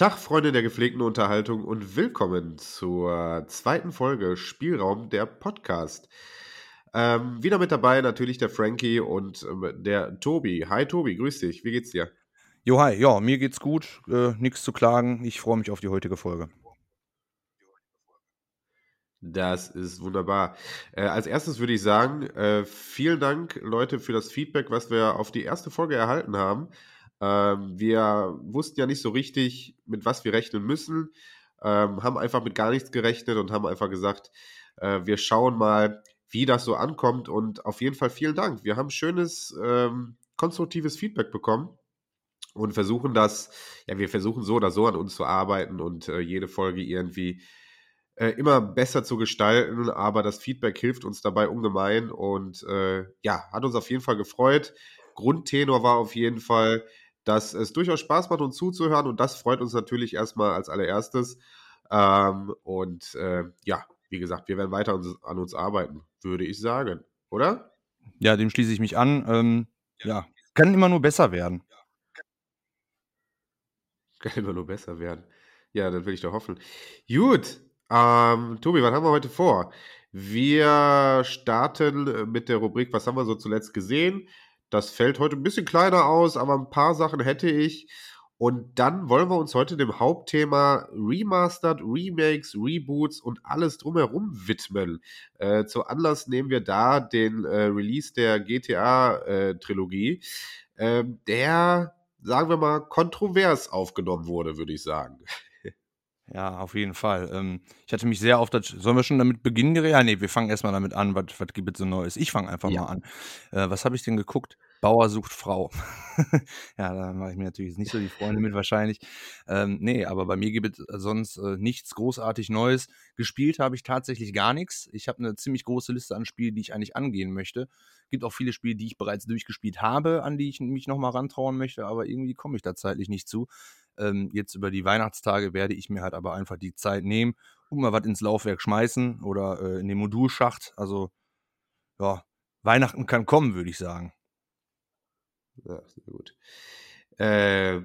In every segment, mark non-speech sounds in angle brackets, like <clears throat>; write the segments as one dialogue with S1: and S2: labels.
S1: Tag, Freunde der gepflegten Unterhaltung und willkommen zur zweiten Folge Spielraum der Podcast. Ähm, wieder mit dabei natürlich der Frankie und ähm, der Tobi. Hi Tobi, grüß dich. Wie geht's dir?
S2: Jo, hi. Ja, mir geht's gut. Äh, Nichts zu klagen. Ich freue mich auf die heutige Folge.
S1: Das ist wunderbar. Äh, als erstes würde ich sagen, äh, vielen Dank, Leute, für das Feedback, was wir auf die erste Folge erhalten haben. Ähm, wir wussten ja nicht so richtig, mit was wir rechnen müssen, ähm, haben einfach mit gar nichts gerechnet und haben einfach gesagt, äh, wir schauen mal, wie das so ankommt. Und auf jeden Fall vielen Dank. Wir haben schönes, ähm, konstruktives Feedback bekommen und versuchen das, ja, wir versuchen so oder so an uns zu arbeiten und äh, jede Folge irgendwie äh, immer besser zu gestalten, aber das Feedback hilft uns dabei ungemein und ja, hat uns auf jeden Fall gefreut. Grundtenor war auf jeden Fall, dass es durchaus Spaß macht, uns zuzuhören und das freut uns natürlich erstmal als allererstes. Ähm, und äh, ja, wie gesagt, wir werden weiter an uns arbeiten, würde ich sagen, oder?
S2: Ja, dem schließe ich mich an. Ähm, ja, kann immer nur besser werden. <laughs>
S1: Kann immer nur besser werden. Ja, dann will ich doch hoffen. Gut, ähm, Tobi, was haben wir heute vor? Wir starten mit der Rubrik, was haben wir so zuletzt gesehen? Das fällt heute ein bisschen kleiner aus, aber ein paar Sachen hätte ich. Und dann wollen wir uns heute dem Hauptthema Remastered, Remakes, Reboots und alles drumherum widmen. Äh, zu Anlass nehmen wir da den äh, Release der GTA-Trilogie, äh, der, sagen wir mal, kontrovers aufgenommen wurde, würde ich sagen.
S2: Ja, auf jeden Fall. Ähm, ich hatte mich sehr auf das. Sollen wir schon damit beginnen? Ja, nee, wir fangen erstmal damit an. Was, was gibt es so Neues? Ich fange einfach ja. mal an. Äh, was habe ich denn geguckt? Bauer sucht Frau. <laughs> ja, da mache ich mir natürlich nicht so die Freunde mit wahrscheinlich. Ähm, nee, aber bei mir gibt es sonst äh, nichts großartig Neues. Gespielt habe ich tatsächlich gar nichts. Ich habe eine ziemlich große Liste an Spielen, die ich eigentlich angehen möchte. Gibt auch viele Spiele, die ich bereits durchgespielt habe, an die ich mich nochmal rantrauen möchte, aber irgendwie komme ich da zeitlich nicht zu. Ähm, jetzt über die Weihnachtstage werde ich mir halt aber einfach die Zeit nehmen und mal was ins Laufwerk schmeißen oder äh, in den Modulschacht. Also, ja, Weihnachten kann kommen, würde ich sagen.
S1: Ja, sehr gut. Äh,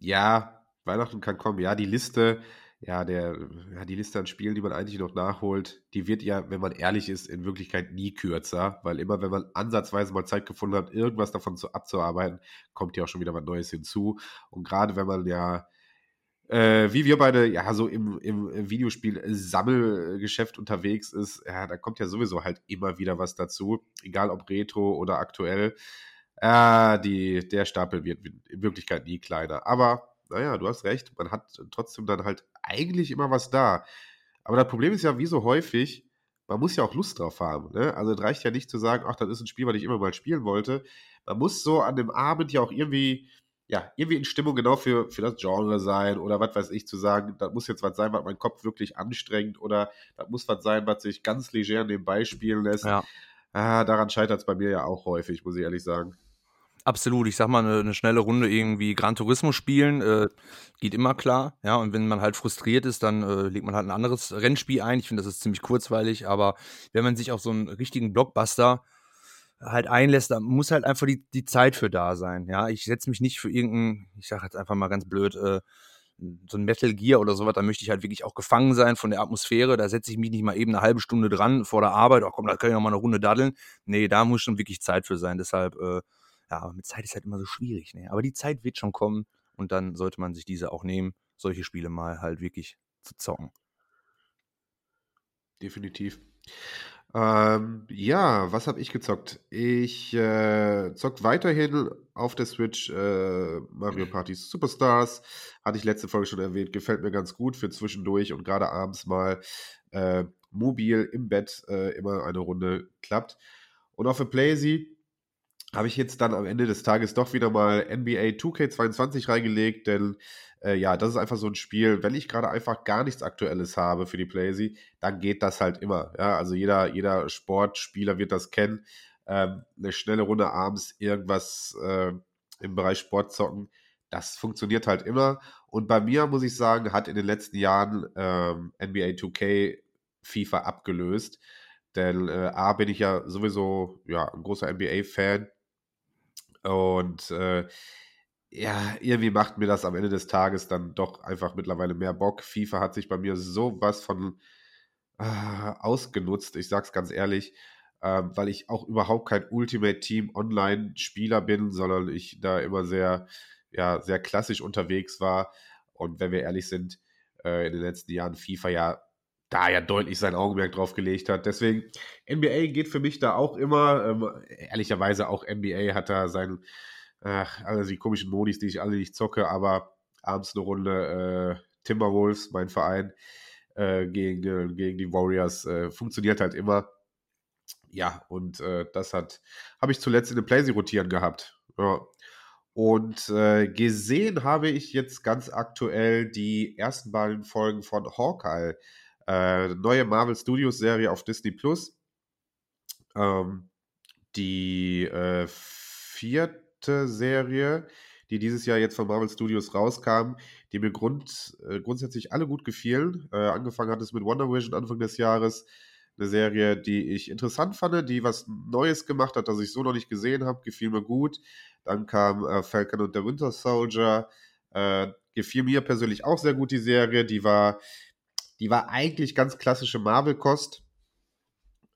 S1: ja, Weihnachten kann kommen. Ja, die Liste, ja, der, ja, die Liste an Spielen, die man eigentlich noch nachholt, die wird ja, wenn man ehrlich ist, in Wirklichkeit nie kürzer, weil immer, wenn man ansatzweise mal Zeit gefunden hat, irgendwas davon zu, abzuarbeiten, kommt ja auch schon wieder was Neues hinzu. Und gerade wenn man ja, äh, wie wir beide ja so im, im Videospiel-Sammelgeschäft unterwegs ist, ja, da kommt ja sowieso halt immer wieder was dazu, egal ob Retro oder aktuell. Äh, die, der Stapel wird in Wirklichkeit nie kleiner. Aber naja, du hast recht, man hat trotzdem dann halt eigentlich immer was da. Aber das Problem ist ja, wie so häufig, man muss ja auch Lust drauf haben. Ne? Also es reicht ja nicht zu sagen, ach, das ist ein Spiel, was ich immer mal spielen wollte. Man muss so an dem Abend ja auch irgendwie, ja, irgendwie in Stimmung genau für, für das Genre sein oder was weiß ich, zu sagen, das muss jetzt was sein, was mein Kopf wirklich anstrengt oder das muss was sein, was sich ganz leger nebenbei spielen lässt. Ja. Ah, daran scheitert es bei mir ja auch häufig, muss ich ehrlich sagen.
S2: Absolut, ich sag mal, eine, eine schnelle Runde irgendwie Gran Turismo spielen, äh, geht immer klar, ja, und wenn man halt frustriert ist, dann äh, legt man halt ein anderes Rennspiel ein. Ich finde, das ist ziemlich kurzweilig, aber wenn man sich auf so einen richtigen Blockbuster halt einlässt, dann muss halt einfach die, die Zeit für da sein, ja. Ich setze mich nicht für irgendeinen, ich sag jetzt einfach mal ganz blöd, äh, so ein Metal Gear oder sowas, da möchte ich halt wirklich auch gefangen sein von der Atmosphäre. Da setze ich mich nicht mal eben eine halbe Stunde dran vor der Arbeit, ach komm, da kann ich noch mal eine Runde daddeln. Nee, da muss schon wirklich Zeit für sein. Deshalb äh, ja, aber mit Zeit ist halt immer so schwierig. Ne? Aber die Zeit wird schon kommen und dann sollte man sich diese auch nehmen, solche Spiele mal halt wirklich zu zocken.
S1: Definitiv. Ähm, ja, was habe ich gezockt? Ich äh, zock weiterhin auf der Switch äh, Mario Party Superstars. Hatte ich letzte Folge schon erwähnt. Gefällt mir ganz gut für zwischendurch und gerade abends mal äh, mobil im Bett äh, immer eine Runde klappt. Und auf der Playsee habe ich jetzt dann am Ende des Tages doch wieder mal NBA 2K22 reingelegt, denn äh, ja, das ist einfach so ein Spiel, wenn ich gerade einfach gar nichts Aktuelles habe für die Playsee, dann geht das halt immer. Ja, also jeder, jeder Sportspieler wird das kennen. Ähm, eine schnelle Runde abends irgendwas äh, im Bereich Sport zocken, das funktioniert halt immer. Und bei mir, muss ich sagen, hat in den letzten Jahren ähm, NBA 2K FIFA abgelöst. Denn äh, A bin ich ja sowieso ja, ein großer NBA-Fan und äh, ja, irgendwie macht mir das am Ende des Tages dann doch einfach mittlerweile mehr Bock. FIFA hat sich bei mir sowas von äh, ausgenutzt, ich sag's ganz ehrlich, äh, weil ich auch überhaupt kein Ultimate Team Online-Spieler bin, sondern ich da immer sehr, ja, sehr klassisch unterwegs war. Und wenn wir ehrlich sind, äh, in den letzten Jahren FIFA ja da ja deutlich sein Augenmerk drauf gelegt hat. Deswegen, NBA geht für mich da auch immer. Ähm, ehrlicherweise auch NBA hat da sein, ach, also die komischen Modis, die ich alle nicht zocke, aber abends eine Runde äh, Timberwolves, mein Verein, äh, gegen, gegen die Warriors, äh, funktioniert halt immer. Ja, und äh, das hat, habe ich zuletzt in den Playsee rotieren gehabt. Ja. Und äh, gesehen habe ich jetzt ganz aktuell die ersten beiden Folgen von Hawkeye. Äh, neue Marvel Studios Serie auf Disney Plus. Ähm, die äh, vierte Serie, die dieses Jahr jetzt von Marvel Studios rauskam, die mir grund, äh, grundsätzlich alle gut gefielen. Äh, angefangen hat es mit Wonder Vision Anfang des Jahres. Eine Serie, die ich interessant fand, die was Neues gemacht hat, das ich so noch nicht gesehen habe, gefiel mir gut. Dann kam äh, Falcon und der Winter Soldier. Äh, gefiel mir persönlich auch sehr gut die Serie. Die war die war eigentlich ganz klassische Marvel-Kost.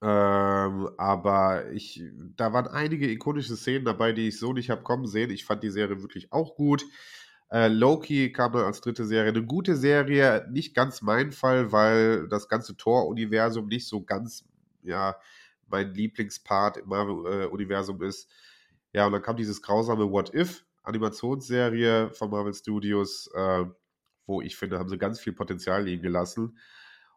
S1: Ähm, aber ich, da waren einige ikonische Szenen dabei, die ich so nicht habe kommen sehen. Ich fand die Serie wirklich auch gut. Äh, Loki kam dann als dritte Serie. Eine gute Serie, nicht ganz mein Fall, weil das ganze Tor-Universum nicht so ganz, ja, mein Lieblingspart im Marvel-Universum ist. Ja, und dann kam dieses grausame What If, Animationsserie von Marvel Studios. Äh, wo ich finde, haben sie ganz viel Potenzial liegen gelassen.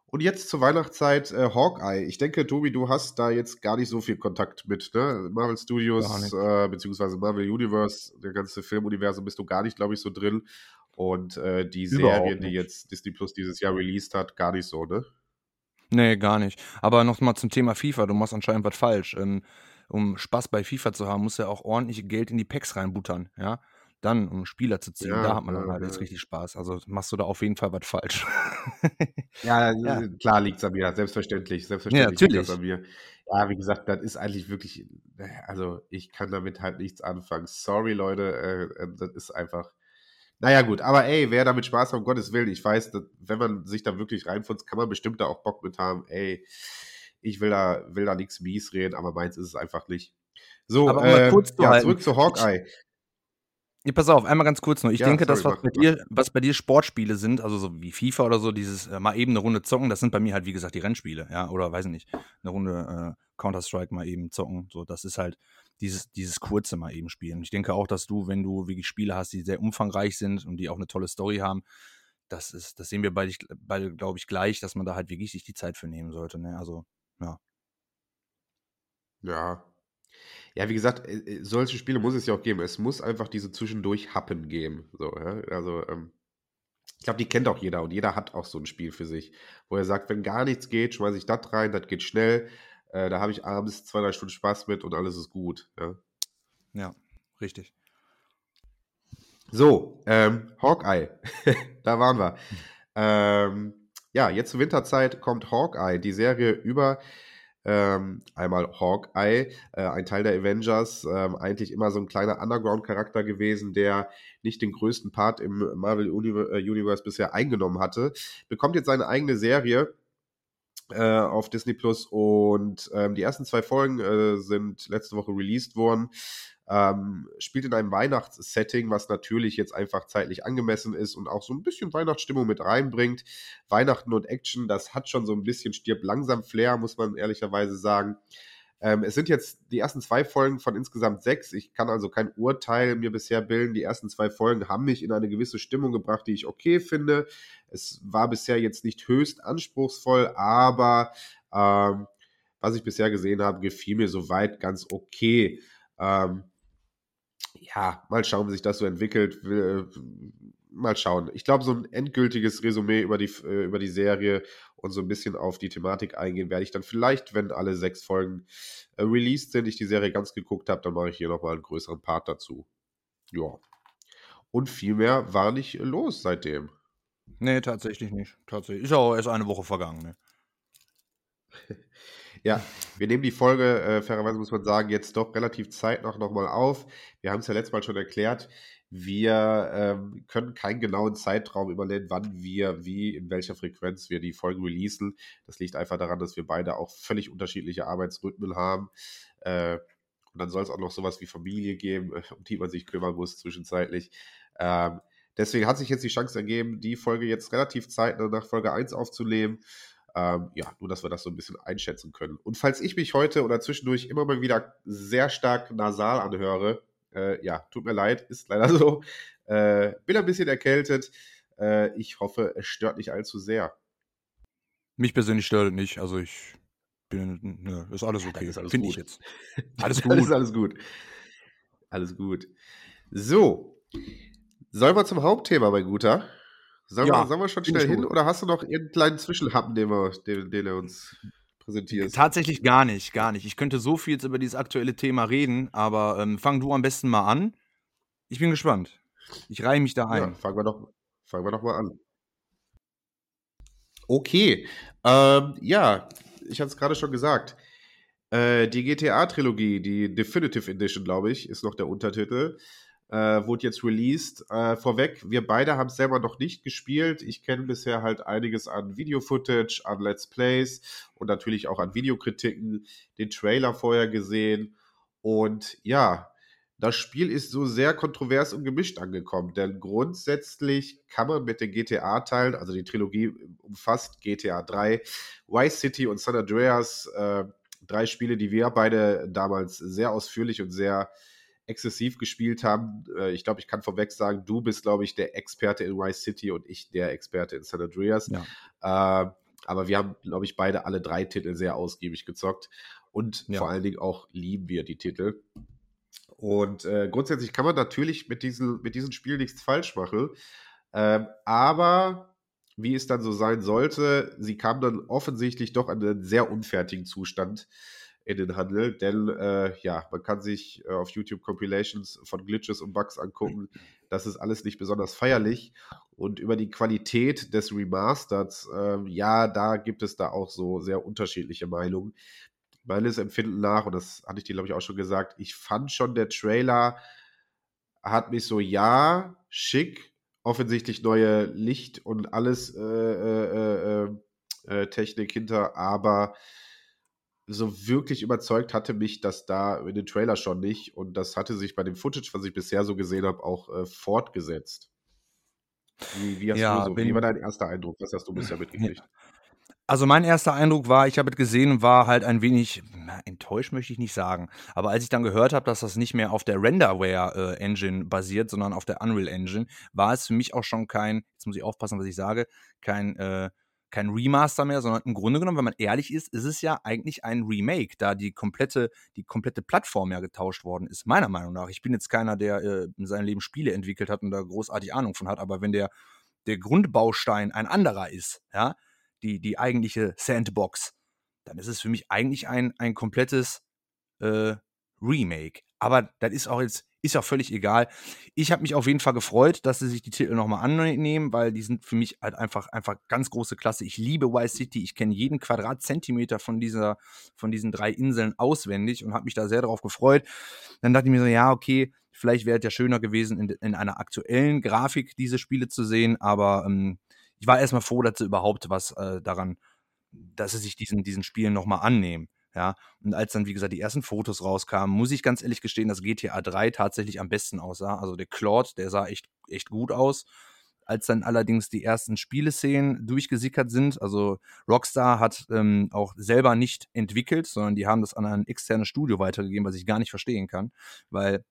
S1: Und jetzt zur Weihnachtszeit äh, Hawkeye. Ich denke, Tobi, du hast da jetzt gar nicht so viel Kontakt mit, ne? Marvel Studios, äh, beziehungsweise Marvel Universe, der ganze Filmuniversum bist du gar nicht, glaube ich, so drin. Und äh, die Serie, die jetzt Disney Plus dieses Jahr released hat, gar nicht so, ne?
S2: Nee, gar nicht. Aber nochmal zum Thema FIFA, du machst anscheinend was falsch. Ähm, um Spaß bei FIFA zu haben, musst du ja auch ordentlich Geld in die Packs reinbuttern, ja? Dann, um Spieler zu ziehen, da hat man dann halt jetzt richtig Spaß. Also machst du da auf jeden Fall was falsch. <laughs>
S1: Ja, Ja. Äh, klar liegt's an mir, selbstverständlich, Ja, selbstverständlich liegt das an mir. Ja, wie gesagt, das ist eigentlich wirklich äh, also, ich kann damit halt nichts anfangen. Sorry, Leute, äh, äh, das ist einfach naja, gut, aber ey, wer damit Spaß hat, um Gottes Willen, ich weiß, dass, wenn man sich da wirklich reinfunzt, kann man bestimmt da auch Bock mit haben. Ey, ich will da will da nix mies reden, aber meins ist es einfach nicht. So,
S2: Aber um mal kurz zu
S1: ja, zurück zu Hawkeye.
S2: Ja, pass auf, einmal ganz kurz noch. Ich
S1: Ja,
S2: denke, das,
S1: sorry,
S2: was
S1: mach,
S2: bei dir, was bei dir Sportspiele sind, also so wie FIFA oder so, dieses äh, mal eben eine Runde zocken, das sind bei mir halt, wie gesagt, die Rennspiele, ja, oder weiß ich nicht, eine Runde äh, Counter-Strike mal eben zocken. So, das ist halt dieses, dieses kurze mal eben spielen. Ich denke auch, dass du, wenn du wirklich Spiele hast, die sehr umfangreich sind und die auch eine tolle Story haben, das ist, das sehen wir beide, beide glaube ich, gleich, dass man da halt wirklich sich die Zeit für nehmen sollte. Ne? Also, ja.
S1: Ja. Ja, wie gesagt, äh, äh, solche Spiele muss es ja auch geben. Es muss einfach diese Zwischendurch-Happen geben. So, ja? Also, ähm, ich glaube, die kennt auch jeder und jeder hat auch so ein Spiel für sich, wo er sagt, wenn gar nichts geht, schmeiße ich das rein, das geht schnell. Äh, da habe ich abends zwei, drei Stunden Spaß mit und alles ist gut. Ja,
S2: Ja, richtig.
S1: So, ähm, Hawkeye, <laughs> da waren wir. Ähm, ja, jetzt zur Winterzeit kommt Hawkeye, die Serie über ähm, einmal Hawkeye, äh, ein Teil der Avengers, ähm, eigentlich immer so ein kleiner Underground-Charakter gewesen, der nicht den größten Part im Marvel äh, Universe bisher eingenommen hatte, bekommt jetzt seine eigene Serie äh, auf Disney Plus und ähm, die ersten zwei Folgen äh, sind letzte Woche released worden. Ähm, spielt in einem Weihnachtssetting, was natürlich jetzt einfach zeitlich angemessen ist und auch so ein bisschen Weihnachtsstimmung mit reinbringt. Weihnachten und Action, das hat schon so ein bisschen stirbt langsam Flair, muss man ehrlicherweise sagen. Ähm, es sind jetzt die ersten zwei Folgen von insgesamt sechs. Ich kann also kein Urteil mir bisher bilden. Die ersten zwei Folgen haben mich in eine gewisse Stimmung gebracht, die ich okay finde. Es war bisher jetzt nicht höchst anspruchsvoll, aber ähm, was ich bisher gesehen habe, gefiel mir soweit ganz okay. Ähm, ja, mal schauen, wie sich das so entwickelt. Will, mal schauen. Ich glaube, so ein endgültiges Resümee über die, äh, über die Serie und so ein bisschen auf die Thematik eingehen werde ich dann vielleicht, wenn alle sechs Folgen äh, released sind, ich die Serie ganz geguckt habe, dann mache ich hier nochmal einen größeren Part dazu. Ja. Und viel mehr war nicht los seitdem.
S2: Nee, tatsächlich nicht. Tatsächlich. Ist ja auch erst eine Woche vergangen. Ne? <laughs>
S1: Ja, wir nehmen die Folge, äh, fairerweise muss man sagen, jetzt doch relativ zeitnah nochmal auf. Wir haben es ja letztes Mal schon erklärt. Wir ähm, können keinen genauen Zeitraum übernehmen, wann wir, wie, in welcher Frequenz wir die Folgen releasen. Das liegt einfach daran, dass wir beide auch völlig unterschiedliche Arbeitsrhythmen haben. Äh, und dann soll es auch noch sowas wie Familie geben, <laughs> um die man sich kümmern muss zwischenzeitlich. Ähm, deswegen hat sich jetzt die Chance ergeben, die Folge jetzt relativ zeitnah nach Folge 1 aufzunehmen. Ähm, ja, nur, dass wir das so ein bisschen einschätzen können. Und falls ich mich heute oder zwischendurch immer mal wieder sehr stark nasal anhöre, äh, ja, tut mir leid, ist leider <laughs> so. Äh, bin ein bisschen erkältet. Äh, ich hoffe, es stört nicht allzu sehr.
S2: Mich persönlich stört es nicht. Also ich bin, ne, ist alles okay.
S1: Ist alles Finde ich
S2: jetzt. <laughs>
S1: Alles gut. ist alles gut. Alles gut. So. Sollen wir zum Hauptthema, mein Guter? Sollen, ja, wir, sollen wir schon schnell hin oder hast du noch irgendeinen kleinen Zwischenhappen, den, wir, den, den er uns präsentiert?
S2: Tatsächlich gar nicht, gar nicht. Ich könnte so viel jetzt über dieses aktuelle Thema reden, aber ähm, fang du am besten mal an. Ich bin gespannt. Ich reihe mich da ein.
S1: Ja, fangen wir doch, fangen wir doch mal an. Okay. Ähm, ja, ich hatte es gerade schon gesagt. Äh, die GTA-Trilogie, die Definitive Edition, glaube ich, ist noch der Untertitel äh, wurde jetzt released. Äh, vorweg, wir beide haben es selber noch nicht gespielt. Ich kenne bisher halt einiges an Video-Footage, an Let's Plays und natürlich auch an Videokritiken, den Trailer vorher gesehen. Und ja, das Spiel ist so sehr kontrovers und gemischt angekommen, denn grundsätzlich kann man mit den GTA-Teilen, also die Trilogie umfasst GTA 3, Vice City und San Andreas, äh, drei Spiele, die wir beide damals sehr ausführlich und sehr exzessiv gespielt haben. Äh, ich glaube, ich kann vorweg sagen, du bist, glaube ich, der Experte in Vice City und ich der Experte in San Andreas. Ja. Äh, aber wir haben, glaube ich, beide alle drei Titel sehr ausgiebig gezockt. Und ja. vor allen Dingen auch lieben wir die Titel. Und äh, grundsätzlich kann man natürlich mit diesen, mit diesen Spielen nichts falsch machen. Ähm, aber wie es dann so sein sollte, sie kam dann offensichtlich doch an einen sehr unfertigen Zustand in den Handel, denn äh, ja, man kann sich äh, auf YouTube Compilations von Glitches und Bugs angucken. Das ist alles nicht besonders feierlich. Und über die Qualität des Remasters, äh, ja, da gibt es da auch so sehr unterschiedliche Meinungen. Meines Empfinden nach, und das hatte ich dir, glaube ich, auch schon gesagt, ich fand schon, der Trailer hat mich so, ja, schick, offensichtlich neue Licht und alles äh, äh, äh, Technik hinter, aber so wirklich überzeugt hatte mich das da in den Trailer schon nicht. Und das hatte sich bei dem Footage, was ich bisher so gesehen habe, auch äh, fortgesetzt. Wie, wie, ja, so, wie, war dein erster Eindruck? Was hast du bisher <laughs> mitgekriegt?
S2: Also mein erster Eindruck war, ich habe es gesehen, war halt ein wenig na, enttäuscht, möchte ich nicht sagen. Aber als ich dann gehört habe, dass das nicht mehr auf der Renderware-Engine äh, basiert, sondern auf der Unreal Engine, war es für mich auch schon kein, jetzt muss ich aufpassen, was ich sage, kein äh, kein Remaster mehr, sondern im Grunde genommen, wenn man ehrlich ist, ist es ja eigentlich ein Remake, da die komplette, die komplette Plattform ja getauscht worden ist, meiner Meinung nach. Ich bin jetzt keiner, der äh, in seinem Leben Spiele entwickelt hat und da großartig Ahnung von hat, aber wenn der, der Grundbaustein ein anderer ist, ja, die, die eigentliche Sandbox, dann ist es für mich eigentlich ein, ein komplettes äh, Remake. Aber das ist auch jetzt ist ja völlig egal. Ich habe mich auf jeden Fall gefreut, dass sie sich die Titel nochmal annehmen, weil die sind für mich halt einfach, einfach ganz große Klasse. Ich liebe Vice City. Ich kenne jeden Quadratzentimeter von, dieser, von diesen drei Inseln auswendig und habe mich da sehr darauf gefreut. Dann dachte ich mir so, ja, okay, vielleicht wäre es ja schöner gewesen, in, in, einer aktuellen Grafik diese Spiele zu sehen, aber ähm, ich war erstmal froh, dass sie überhaupt was äh, daran, dass sie sich diesen, diesen Spielen nochmal annehmen. Ja, und als dann, wie gesagt, die ersten Fotos rauskamen, muss ich ganz ehrlich gestehen, dass GTA 3 tatsächlich am besten aussah. Also der Claude, der sah echt, echt gut aus. Als dann allerdings die ersten Spieleszenen durchgesickert sind, also Rockstar hat ähm, auch selber nicht entwickelt, sondern die haben das an ein externes Studio weitergegeben, was ich gar nicht verstehen kann, weil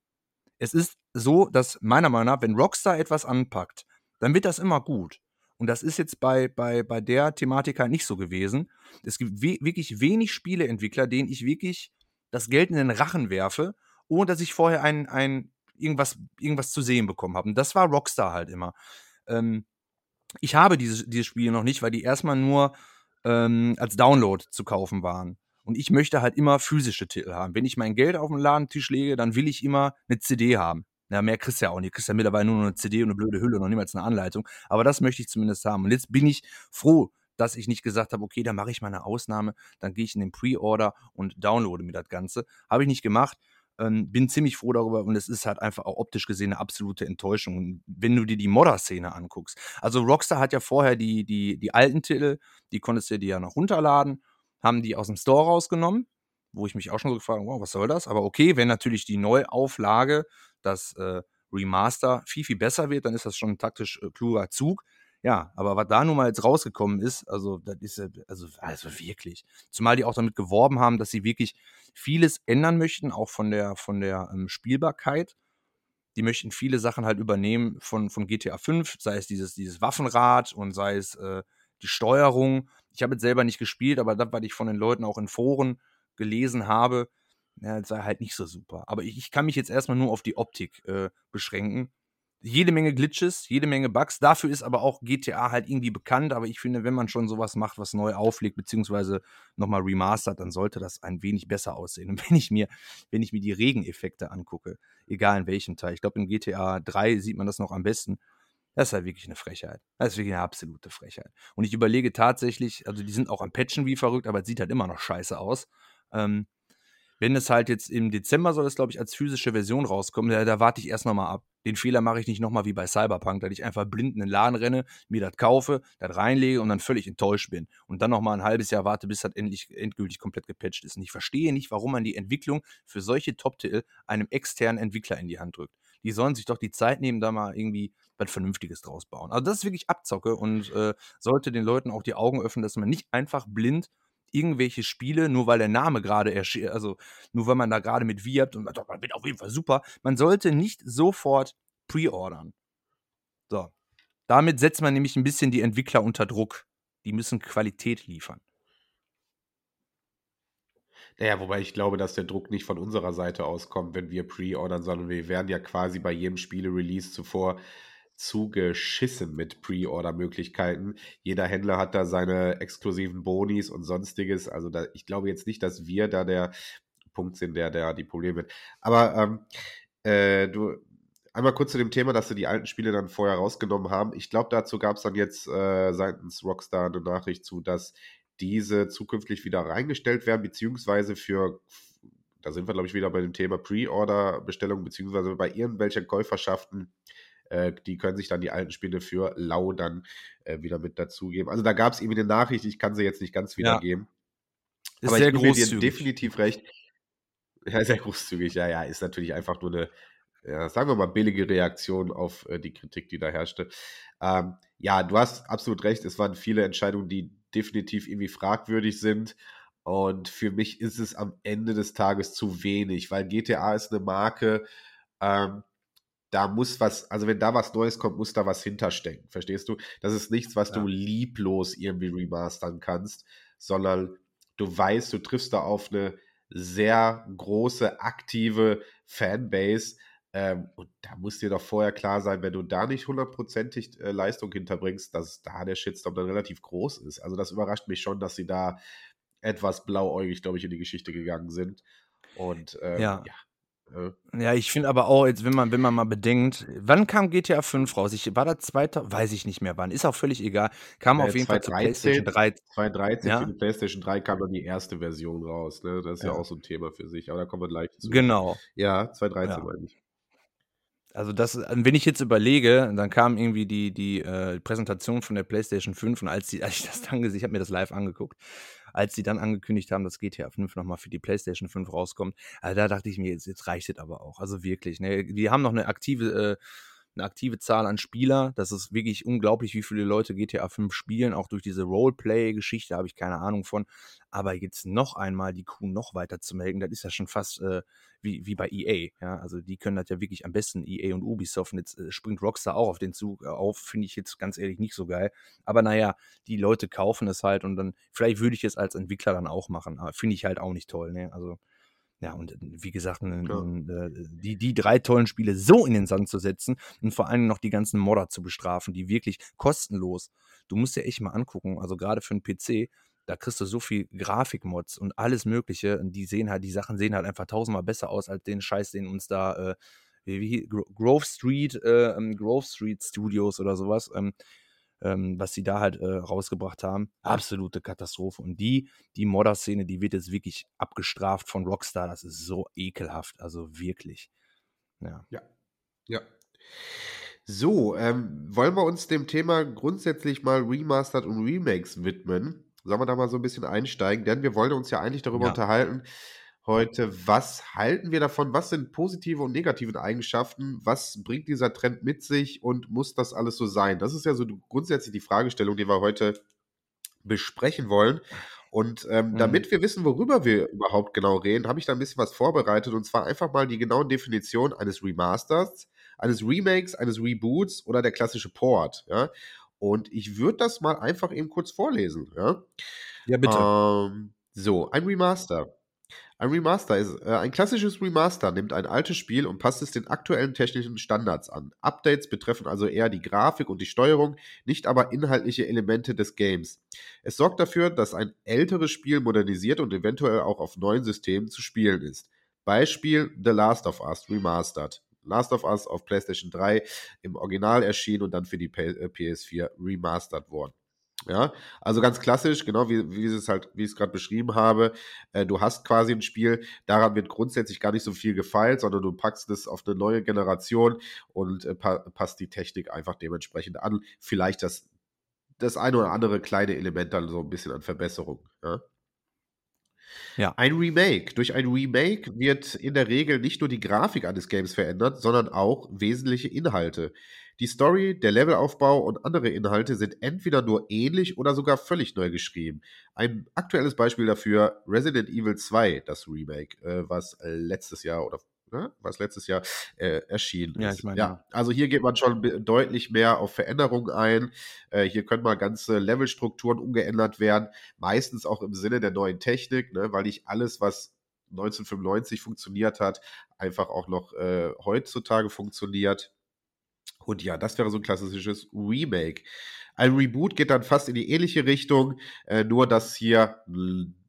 S2: es ist so, dass meiner Meinung nach, wenn Rockstar etwas anpackt, dann wird das immer gut. Und das ist jetzt bei, bei, bei der Thematik halt nicht so gewesen. Es gibt we wirklich wenig Spieleentwickler, denen ich wirklich das Geld in den Rachen werfe, ohne dass ich vorher ein, ein irgendwas, irgendwas zu sehen bekommen habe. Und das war Rockstar halt immer. Ähm, ich habe diese, diese Spiele noch nicht, weil die erstmal nur ähm, als Download zu kaufen waren. Und ich möchte halt immer physische Titel haben. Wenn ich mein Geld auf den Ladentisch lege, dann will ich immer eine CD haben. Ja, mehr kriegst du ja auch nicht. Du kriegst ja mittlerweile nur eine CD und eine blöde Hülle, noch niemals eine Anleitung. Aber das möchte ich zumindest haben. Und jetzt bin ich froh, dass ich nicht gesagt habe, okay, da mache ich mal eine Ausnahme, dann gehe ich in den Pre-Order und downloade mir das Ganze. Habe ich nicht gemacht. Ähm, bin ziemlich froh darüber und es ist halt einfach auch optisch gesehen eine absolute Enttäuschung. Wenn du dir die Modder-Szene anguckst. Also Rockstar hat ja vorher die, die, die alten Titel, die konntest du dir ja noch runterladen, haben die aus dem Store rausgenommen, wo ich mich auch schon so gefragt habe, wow, was soll das? Aber okay, wenn natürlich die Neuauflage, das äh, Remaster viel, viel besser wird, dann ist das schon ein taktisch äh, kluger Zug. Ja, aber was da nun mal jetzt rausgekommen ist, also das ist also, also wirklich. Zumal die auch damit geworben haben, dass sie wirklich vieles ändern möchten, auch von der, von der ähm, Spielbarkeit. Die möchten viele Sachen halt übernehmen von, von GTA 5, sei es dieses, dieses Waffenrad und sei es äh, die Steuerung. Ich habe jetzt selber nicht gespielt, aber das, was ich von den Leuten auch in Foren gelesen habe, ja, sei halt nicht so super. Aber ich, ich, kann mich jetzt erstmal nur auf die Optik äh, beschränken jede Menge Glitches, jede Menge Bugs. Dafür ist aber auch GTA halt irgendwie bekannt. Aber ich finde, wenn man schon sowas macht, was neu auflegt, beziehungsweise nochmal remastert, dann sollte das ein wenig besser aussehen. <laughs> Und wenn ich mir, wenn ich mir die Regeneffekte angucke, egal in welchem Teil, ich glaube, in GTA 3 sieht man das noch am besten. Das ist halt wirklich eine Frechheit. Das ist wirklich eine absolute Frechheit. Und ich überlege tatsächlich, also die sind auch am Patchen wie verrückt, aber es sieht halt immer noch scheiße aus. Ähm, wenn es halt jetzt im Dezember soll es, glaube ich, als physische Version rauskommen, da, da warte ich erst nochmal ab. Den Fehler mache ich nicht nochmal wie bei Cyberpunk, dass ich einfach blind in den Laden renne, mir das kaufe, das reinlege und dann völlig enttäuscht bin. Und dann nochmal ein halbes Jahr warte, bis das endlich endgültig komplett gepatcht ist. Und ich verstehe nicht, warum man die Entwicklung für solche Top-Titel einem externen Entwickler in die Hand drückt. Die sollen sich doch die Zeit nehmen, da mal irgendwie was Vernünftiges draus bauen. Also das ist wirklich Abzocke und äh, sollte den Leuten auch die Augen öffnen, dass man nicht einfach blind irgendwelche Spiele, nur weil der Name gerade erschien, also nur weil man da gerade mit wirbt und man wird auf jeden Fall super. Man sollte nicht sofort pre-ordern. So. Damit setzt man nämlich ein bisschen die Entwickler unter Druck. Die müssen Qualität liefern.
S1: Naja, wobei ich glaube, dass der Druck nicht von unserer Seite auskommt, wenn wir pre-ordern, sondern wir werden ja quasi bei jedem Spiele-Release zuvor zugeschissen mit Pre-Order-Möglichkeiten. Jeder Händler hat da seine exklusiven Bonis und sonstiges. Also da, ich glaube jetzt nicht, dass wir da der Punkt sind, der, der die Probleme hat. Aber ähm, äh, du, einmal kurz zu dem Thema, dass sie die alten Spiele dann vorher rausgenommen haben. Ich glaube, dazu gab es dann jetzt äh, seitens Rockstar eine Nachricht zu, dass diese zukünftig wieder reingestellt werden, beziehungsweise für, da sind wir, glaube ich, wieder bei dem Thema Pre-Order-Bestellung, beziehungsweise bei irgendwelchen Käuferschaften äh, die können sich dann die alten Spiele für lau dann äh, wieder mit dazugeben. Also da gab es irgendwie eine Nachricht, ich kann sie jetzt nicht ganz wiedergeben. Ja. Aber ich großzügig. dir definitiv recht. Ja, sehr großzügig, ja, ja, ist natürlich einfach nur eine, ja, sagen wir mal, billige Reaktion auf äh, die Kritik, die da herrschte. Ähm, ja, du hast absolut recht, es waren viele Entscheidungen, die definitiv irgendwie fragwürdig sind. Und für mich ist es am Ende des Tages zu wenig, weil GTA ist eine Marke, ähm, da muss was, also wenn da was Neues kommt, muss da was hinterstecken. Verstehst du? Das ist nichts, was ja. du lieblos irgendwie remastern kannst, sondern du weißt, du triffst da auf eine sehr große, aktive Fanbase. Ähm, und da muss dir doch vorher klar sein, wenn du da nicht hundertprozentig äh, Leistung hinterbringst, dass da der Shitstorm dann relativ groß ist. Also das überrascht mich schon, dass sie da etwas blauäugig, glaube ich, in die Geschichte gegangen sind. Und ähm, ja. ja.
S2: Ja, ich finde aber auch, jetzt, wenn man, wenn man mal bedenkt, wann kam GTA 5 raus? Ich, war das zweiter? Weiß ich nicht mehr wann. Ist auch völlig egal. Kam äh, auf jeden 2013, Fall zu PlayStation 3.
S1: 2013 ja? für die PlayStation 3 kam dann die erste Version raus. Ne? Das ist ja. ja. auch so ein Thema für sich, aber da kommen wir gleich zu.
S2: Genau.
S1: Ja, 2013 ja. meine ich.
S2: Also das, wenn ich jetzt überlege, dann kam irgendwie die, die äh, Präsentation von der PlayStation 5 und als, die, <laughs> als ich das dann gesehen, ich habe mir das live angeguckt, als sie dann angekündigt haben, dass GTA 5 nochmal für die PlayStation 5 rauskommt, also da dachte ich mir, jetzt, jetzt reicht es aber auch. Also wirklich, ne? Die haben noch eine aktive, äh, eine aktive Zahl an Spieler. Das ist wirklich unglaublich, wie viele Leute GTA 5 spielen. Auch durch diese Roleplay-Geschichte habe ich keine Ahnung von. Aber jetzt noch einmal die Kuh noch weiter zu melken, das ist ja schon fast äh, wie, wie bei EA. Ja? Also die können das ja wirklich am besten, EA und Ubisoft. Und jetzt äh, springt Rockstar auch auf den Zug äh, auf, finde ich jetzt ganz ehrlich nicht so geil. Aber naja, die Leute kaufen es halt und dann, vielleicht würde ich es als Entwickler dann auch machen. Finde ich halt auch nicht toll. Ne? Also ja, und äh, wie gesagt, ja. die, die drei tollen Spiele so in den Sand zu setzen und vor allem noch die ganzen Modder zu bestrafen, die wirklich kostenlos, du musst dir echt mal angucken, also gerade für einen PC, da kriegst du so viel Grafikmods und alles Mögliche. Und die sehen halt, die Sachen sehen halt einfach tausendmal besser aus als den Scheiß, den uns da, äh, wie, wie Grove Street, äh, ähm, Grove Street Studios oder sowas, ähm, ähm, was sie da halt äh, rausgebracht haben. Absolute Katastrophe. Und die, die Modder-Szene, die wird jetzt wirklich abgestraft von Rockstar. Das ist so ekelhaft. Also wirklich. Ja.
S1: Ja. Ja. So, ähm, wollen wir uns dem Thema grundsätzlich mal Remastered und Remakes widmen? Sollen wir da mal so ein bisschen einsteigen? Denn wir wollen uns ja eigentlich darüber
S2: Ja.
S1: unterhalten heute, was halten wir davon? Was sind positive und negative Eigenschaften? Was bringt dieser Trend mit sich und muss das alles so sein? Das ist ja so grundsätzlich die Fragestellung, die wir heute besprechen wollen. Und ähm,
S2: Mhm.
S1: damit wir wissen, worüber wir überhaupt genau reden, habe ich da ein bisschen was vorbereitet und zwar einfach mal die genaue Definition eines Remasters, eines Remakes, eines Reboots oder der klassische Port. Ja? Und ich würde das mal einfach eben kurz vorlesen. Ja,
S2: Ja, bitte.
S1: ähm, so, ein Remaster. Ein Remaster ist äh, ein klassisches Remaster nimmt ein altes Spiel und passt es den aktuellen technischen Standards an. Updates betreffen also eher die Grafik und die Steuerung, nicht aber inhaltliche Elemente des Games. Es sorgt dafür, dass ein älteres Spiel modernisiert und eventuell auch auf neuen Systemen zu spielen ist. Beispiel The Last of Us Remastered. Last of Us auf PlayStation 3 im Original erschienen und dann für die P äh, PS4 remastered worden. Ja, also ganz klassisch, genau wie, wie es halt, wie ich es gerade beschrieben habe. Äh, du hast quasi ein Spiel, daran wird grundsätzlich gar nicht so viel gefeilt, sondern du packst es auf eine neue Generation und äh, pa passt die Technik einfach dementsprechend an. Vielleicht das, das eine oder andere kleine Element dann so ein bisschen an Verbesserung. Ja?
S2: Ja.
S1: Ein Remake. Durch ein Remake wird in der Regel nicht nur die Grafik eines Games verändert, sondern auch wesentliche Inhalte. Die Story, der Levelaufbau und andere Inhalte sind entweder nur ähnlich oder sogar völlig neu geschrieben. Ein aktuelles Beispiel dafür Resident Evil 2, das Remake, äh, was letztes Jahr oder ne, was letztes Jahr äh, erschienen
S2: Ja,
S1: ist.
S2: ich meine,
S1: ja, also hier geht man schon deutlich mehr auf Veränderungen ein. Äh, hier können mal ganze Levelstrukturen umgeändert werden, meistens auch im Sinne der neuen Technik, ne, weil nicht alles, was 1995 funktioniert hat, einfach auch noch äh, heutzutage funktioniert. Und ja, das wäre so ein klassisches Remake. Ein Reboot geht dann fast in die ähnliche Richtung, äh, nur dass hier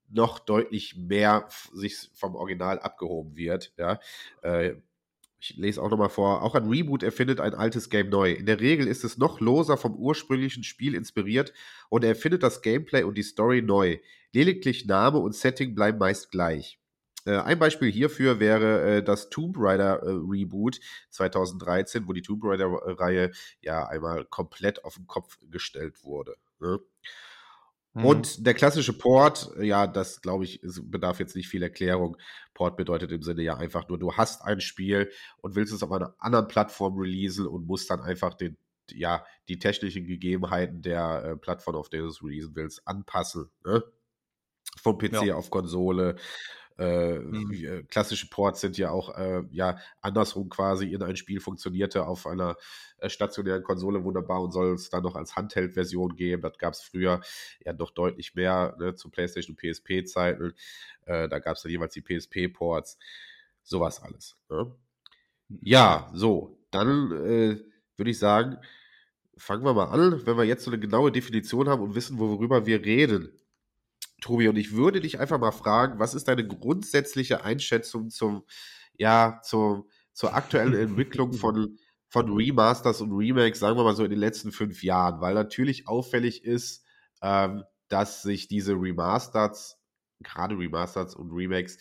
S1: noch deutlich mehr sich vom Original abgehoben wird. Ja. Äh, ich lese auch nochmal vor. Auch ein Reboot erfindet ein altes Game neu. In der Regel ist es noch loser vom ursprünglichen Spiel inspiriert und er erfindet das Gameplay und die Story neu. Lediglich Name und Setting bleiben meist gleich. Äh, ein Beispiel hierfür wäre äh, das Tomb Raider äh, Reboot 2013, wo die Tomb Raider-Reihe ja einmal komplett auf den Kopf gestellt wurde. Ne?
S2: Mhm.
S1: Und der klassische Port, ja, das glaube ich, bedarf jetzt nicht viel Erklärung. Port bedeutet im Sinne ja einfach nur, du hast ein Spiel und willst es auf einer anderen Plattform releasen und musst dann einfach den, ja, die technischen Gegebenheiten der äh, Plattform, auf der du es releasen willst, anpassen. Ne? Vom PC
S2: Ja.
S1: auf Konsole. Äh,
S2: Mhm.
S1: äh, klassische Ports sind ja auch äh, ja andersrum quasi in ein Spiel funktionierte auf einer äh, stationären Konsole wunderbar und soll es dann noch als Handheld-Version geben. Das gab es früher ja noch deutlich mehr ne, zu PlayStation und PSP-Zeiten. Äh, da gab es dann jeweils die PSP-Ports. Sowas alles. Ne? Ja, so, dann würde ich sagen, fangen wir mal an, wenn wir jetzt so eine genaue Definition haben und wissen, worüber wir reden. Tobi, und ich würde dich einfach mal fragen, was ist deine grundsätzliche Einschätzung zum, ja, zum, zur aktuellen <laughs> Entwicklung von, von Remasters und Remakes, sagen wir mal so in den letzten fünf Jahren? Weil natürlich auffällig ist, ähm, dass sich diese Remasters, gerade Remasters und Remakes,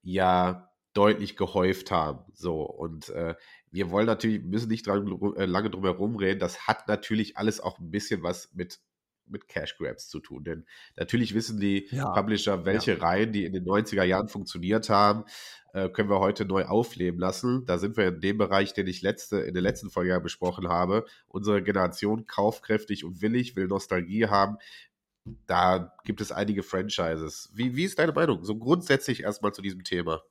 S1: ja deutlich gehäuft haben. So, und äh, wir wollen natürlich, müssen nicht dran, äh, lange drum herum reden. Das hat natürlich alles auch ein bisschen was mit, mit Cash Grabs zu tun. Denn natürlich wissen die
S2: Ja.
S1: Publisher, welche Reihen, die in den 90er Jahren funktioniert haben, äh, können wir heute neu aufleben lassen. Da sind wir in dem Bereich, den ich letzte, in der letzten Folge ja besprochen habe. Unsere Generation kaufkräftig und willig, will Nostalgie haben. Da gibt es einige Franchises. Wie, wie ist deine Meinung? So grundsätzlich erstmal zu diesem Thema.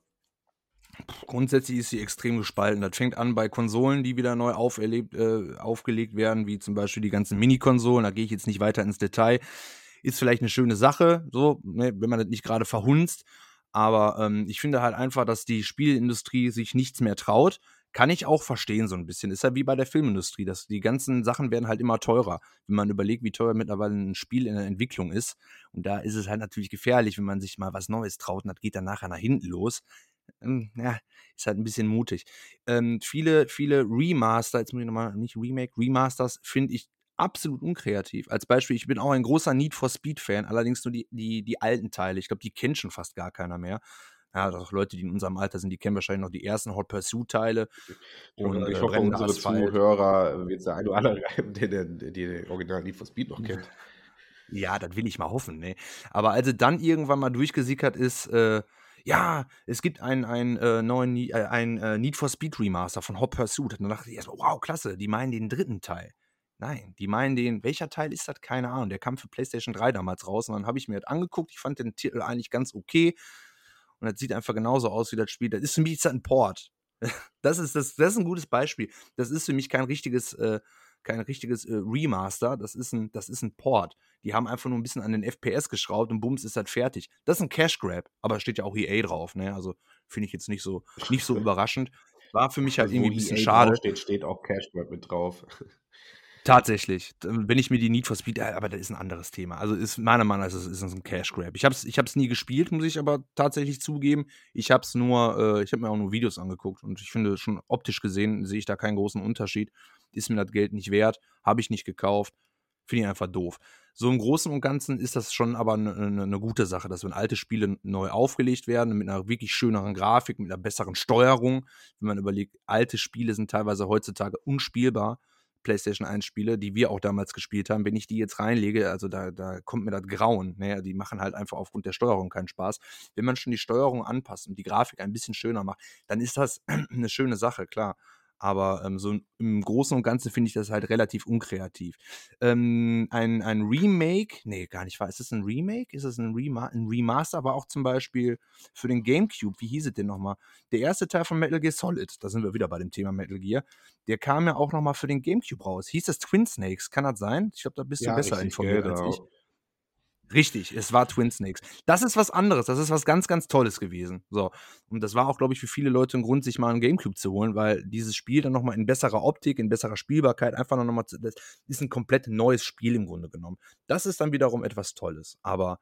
S2: Grundsätzlich ist sie extrem gespalten. Das fängt an bei Konsolen, die wieder neu auferlebt, äh, aufgelegt werden, wie zum Beispiel die ganzen Mini-Konsolen. Da gehe ich jetzt nicht weiter ins Detail. Ist vielleicht eine schöne Sache, so, ne, wenn man das nicht gerade verhunzt. Aber ähm, ich finde halt einfach, dass die Spielindustrie sich nichts mehr traut. Kann ich auch verstehen, so ein bisschen. Ist ja wie bei der Filmindustrie. Dass die ganzen Sachen werden halt immer teurer, wenn man überlegt, wie teuer mittlerweile ein Spiel in der Entwicklung ist. Und da ist es halt natürlich gefährlich, wenn man sich mal was Neues traut und das geht dann nachher nach hinten los. Ähm, ja, ist halt ein bisschen mutig. Ähm, viele, viele Remaster, jetzt muss ich nochmal, nicht Remake, Remasters, finde ich absolut unkreativ. Als Beispiel, ich bin auch ein großer Need for Speed-Fan, allerdings nur die, die, die alten Teile. Ich glaube, die kennt schon fast gar keiner mehr. Ja, auch Leute, die in unserem Alter sind, die kennen wahrscheinlich noch die ersten Hot Pursuit-Teile.
S1: Und ich äh, hoffe, unsere Asphalt. Zuhörer wird der eine oder andere den, den, den Original Need for Speed noch kennt.
S2: Ja, das will ich mal hoffen, ne? Aber als er dann irgendwann mal durchgesickert ist, äh, ja, es gibt einen, einen äh, neuen äh, ein, äh, Need for Speed Remaster von Hot Pursuit. Und dann dachte ich erstmal, wow, klasse, die meinen den dritten Teil. Nein, die meinen den, welcher Teil ist das? Keine Ahnung. Der kam für PlayStation 3 damals raus und dann habe ich mir das angeguckt. Ich fand den Titel eigentlich ganz okay. Und das sieht einfach genauso aus wie das Spiel. Das ist für mich ein Port. <laughs> Das ist, das, das ist ein gutes Beispiel. Das ist für mich kein richtiges, äh, kein richtiges äh, Remaster. Das ist, ein, das ist ein Port. Die haben einfach nur ein bisschen an den FPS geschraubt und bums ist das fertig. Das ist ein Cash Grab, aber steht ja auch EA drauf. Ne? Also finde ich jetzt nicht so, nicht so überraschend. War für mich halt also irgendwie ein bisschen EA schade.
S1: Steht, steht auch Cash Grab mit drauf. <laughs>
S2: Tatsächlich. Wenn ich mir die Need for Speed, äh, aber das ist ein anderes Thema. Also ist meiner Meinung nach ist es ein Cash Grab. Ich habe es ich hab's nie gespielt, muss ich aber tatsächlich zugeben. Ich habe es nur, äh, ich habe mir auch nur Videos angeguckt und ich finde schon optisch gesehen sehe ich da keinen großen Unterschied. Ist mir das Geld nicht wert, habe ich nicht gekauft. Finde ich einfach doof. So im Großen und Ganzen ist das schon aber eine ne, ne gute Sache, dass wenn alte Spiele neu aufgelegt werden, mit einer wirklich schöneren Grafik, mit einer besseren Steuerung. Wenn man überlegt, alte Spiele sind teilweise heutzutage unspielbar PlayStation 1 Spiele, die wir auch damals gespielt haben, wenn ich die jetzt reinlege, also da, da kommt mir das Grauen. Ne? Die machen halt einfach aufgrund der Steuerung keinen Spaß. Wenn man schon die Steuerung anpasst und die Grafik ein bisschen schöner macht, dann ist das <clears throat> eine schöne Sache, klar. Aber ähm, so im Großen und Ganzen finde ich das halt relativ unkreativ. Ähm, ein, ein Remake, nee, gar nicht wahr. Ist es ein Remake? Ist es ein, Rema ein Remaster? War auch zum Beispiel für den Gamecube, wie hieß es denn nochmal? Der erste Teil von Metal Gear Solid, da sind wir wieder bei dem Thema Metal Gear, der kam ja auch nochmal für den Gamecube raus. Hieß das Twin Snakes? Kann das sein? Ich glaube, da bist du ja, besser informiert genau. als ich. Richtig, es war Twin Snakes. Das ist was anderes, das ist was ganz, ganz Tolles gewesen. So. Und das war auch, glaube ich, für viele Leute ein Grund, sich mal einen Gamecube zu holen, weil dieses Spiel dann nochmal in besserer Optik, in besserer Spielbarkeit, einfach noch nochmal, das ist ein komplett neues Spiel im Grunde genommen. Das ist dann wiederum etwas Tolles. Aber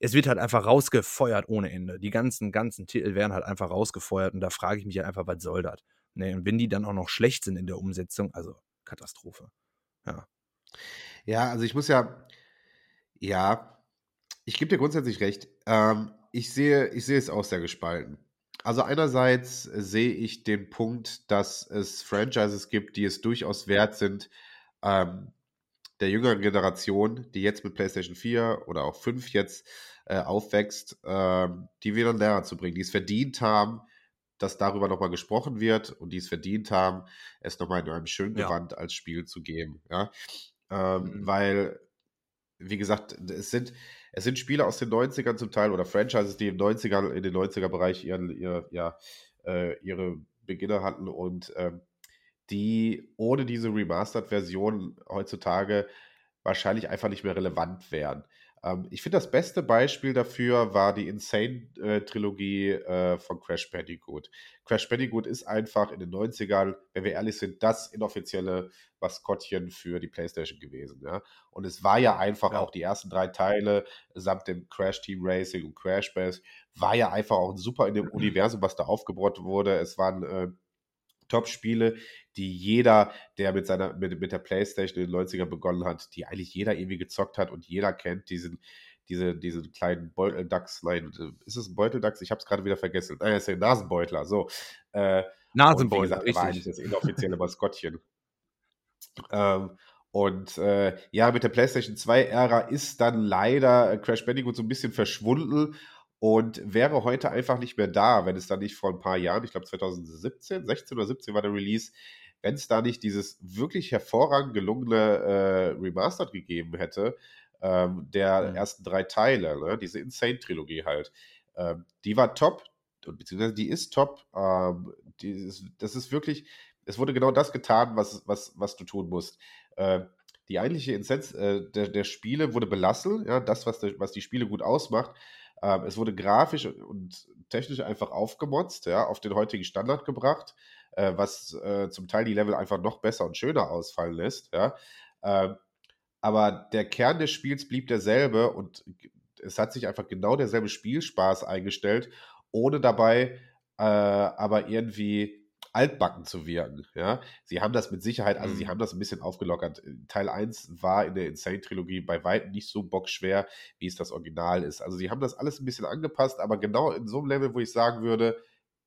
S2: es wird halt einfach rausgefeuert ohne Ende. Die ganzen, ganzen Titel werden halt einfach rausgefeuert und da frage ich mich halt einfach, was soll das? Ne, und wenn die dann auch noch schlecht sind in der Umsetzung, also Katastrophe. Ja.
S1: Ja, also ich muss ja, ja, ich gebe dir grundsätzlich recht. Ähm, ich, sehe, ich sehe es auch sehr gespalten. Also einerseits sehe ich den Punkt, dass es Franchises gibt, die es durchaus wert sind, ähm, der jüngeren Generation, die jetzt mit PlayStation 4 oder auch 5 jetzt äh, aufwächst, ähm, die wieder näher zu bringen, die es verdient haben, dass darüber nochmal gesprochen wird und die es verdient haben, es nochmal in einem schönen Gewand ja. als Spiel zu geben. Ja? Ähm, mhm. Weil wie gesagt, es sind, es sind Spiele aus den 90ern zum Teil oder Franchises, die im 90er, in den 90er-Bereich ihren, ihr, ja, äh, ihre Beginner hatten und ähm, die ohne diese Remastered-Version heutzutage wahrscheinlich einfach nicht mehr relevant wären. Ähm, ich finde, das beste Beispiel dafür war die Insane-Trilogie äh, von Crash Bandicoot. Crash Bandicoot ist einfach in den 90ern, wenn wir ehrlich sind, das inoffizielle Maskottchen für die PlayStation gewesen. Ja? Und es war ja einfach ja. auch die ersten drei Teile samt dem Crash Team Racing und Crash Bass, war ja einfach auch super in dem Universum, was da aufgebaut wurde. Es waren äh, Top-Spiele, die jeder, der mit seiner, mit, mit der Playstation in den 90ern begonnen hat, die eigentlich jeder irgendwie gezockt hat und jeder kennt diesen, diese, diesen kleinen Beuteldachs, nein, ist es ein Beuteldachs? Ich habe es gerade wieder vergessen. Nein, ist ein Nasenbeutler, so. Äh,
S2: Nasenbeutler,
S1: und wie gesagt, war eigentlich das inoffizielle Maskottchen. ähm, und äh, ja, mit der PlayStation 2-Ära ist dann leider Crash Bandicoot so ein bisschen verschwunden und wäre heute einfach nicht mehr da, wenn es da nicht vor ein paar Jahren, ich glaube 2017, 16 oder 17 war der Release, wenn es da nicht dieses wirklich hervorragend gelungene äh, Remastered gegeben hätte, ähm, der mhm. ersten drei Teile, ne? diese Insane-Trilogie halt. Ähm, die war top, beziehungsweise die ist top. Ähm, die ist, das ist wirklich, es wurde genau das getan, was, was, was du tun musst. Äh, die eigentliche Essenz äh, der, der Spiele wurde belassen, ja, das, was, der, was die Spiele gut ausmacht, ähm, es wurde grafisch und technisch einfach aufgemotzt, ja, auf den heutigen Standard gebracht, äh, was äh, zum Teil die Level einfach noch besser und schöner ausfallen lässt, ja. Ähm, aber der Kern des Spiels blieb derselbe und es hat sich einfach genau derselbe Spielspaß eingestellt, ohne dabei äh, aber irgendwie altbacken zu wirken. Ja? Sie haben das mit Sicherheit, also mhm. sie haben das ein bisschen aufgelockert. Teil 1 war in der Insane-Trilogie bei weitem nicht so bockschwer, wie es das Original ist. Also sie haben das alles ein bisschen angepasst, aber genau in so einem Level, wo ich sagen würde,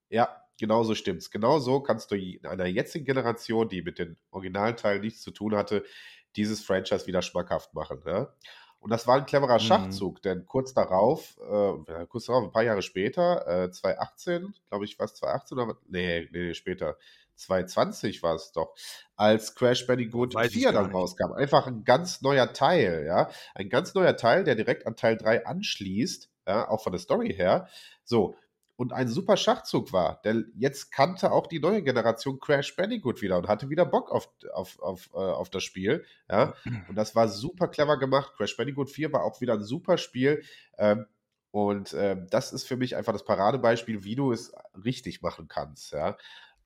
S1: ja, genau so stimmt's. Genau so kannst du in einer jetzigen Generation, die mit den Originalteilen nichts zu tun hatte, dieses Franchise wieder schmackhaft machen. Ja? Und das war ein cleverer mhm. Schachzug, denn kurz darauf, äh, kurz darauf, ein paar Jahre später, äh, 2018, glaube ich, war es 2018 oder nee, nee, später, 2020 war es doch, als Crash Bandicoot Weiß 4 dann rauskam. Einfach ein ganz neuer Teil, ja. Ein ganz neuer Teil, der direkt an Teil 3 anschließt, ja, auch von der Story her. So, und ein super Schachzug war. Denn jetzt kannte auch die neue Generation Crash Bandicoot wieder und hatte wieder Bock auf, auf, auf, äh, auf das Spiel. Ja? Und das war super clever gemacht. Crash Bandicoot 4 war auch wieder ein super Spiel. Ähm, und äh, das ist für mich einfach das Paradebeispiel, wie du es richtig machen kannst. Ja?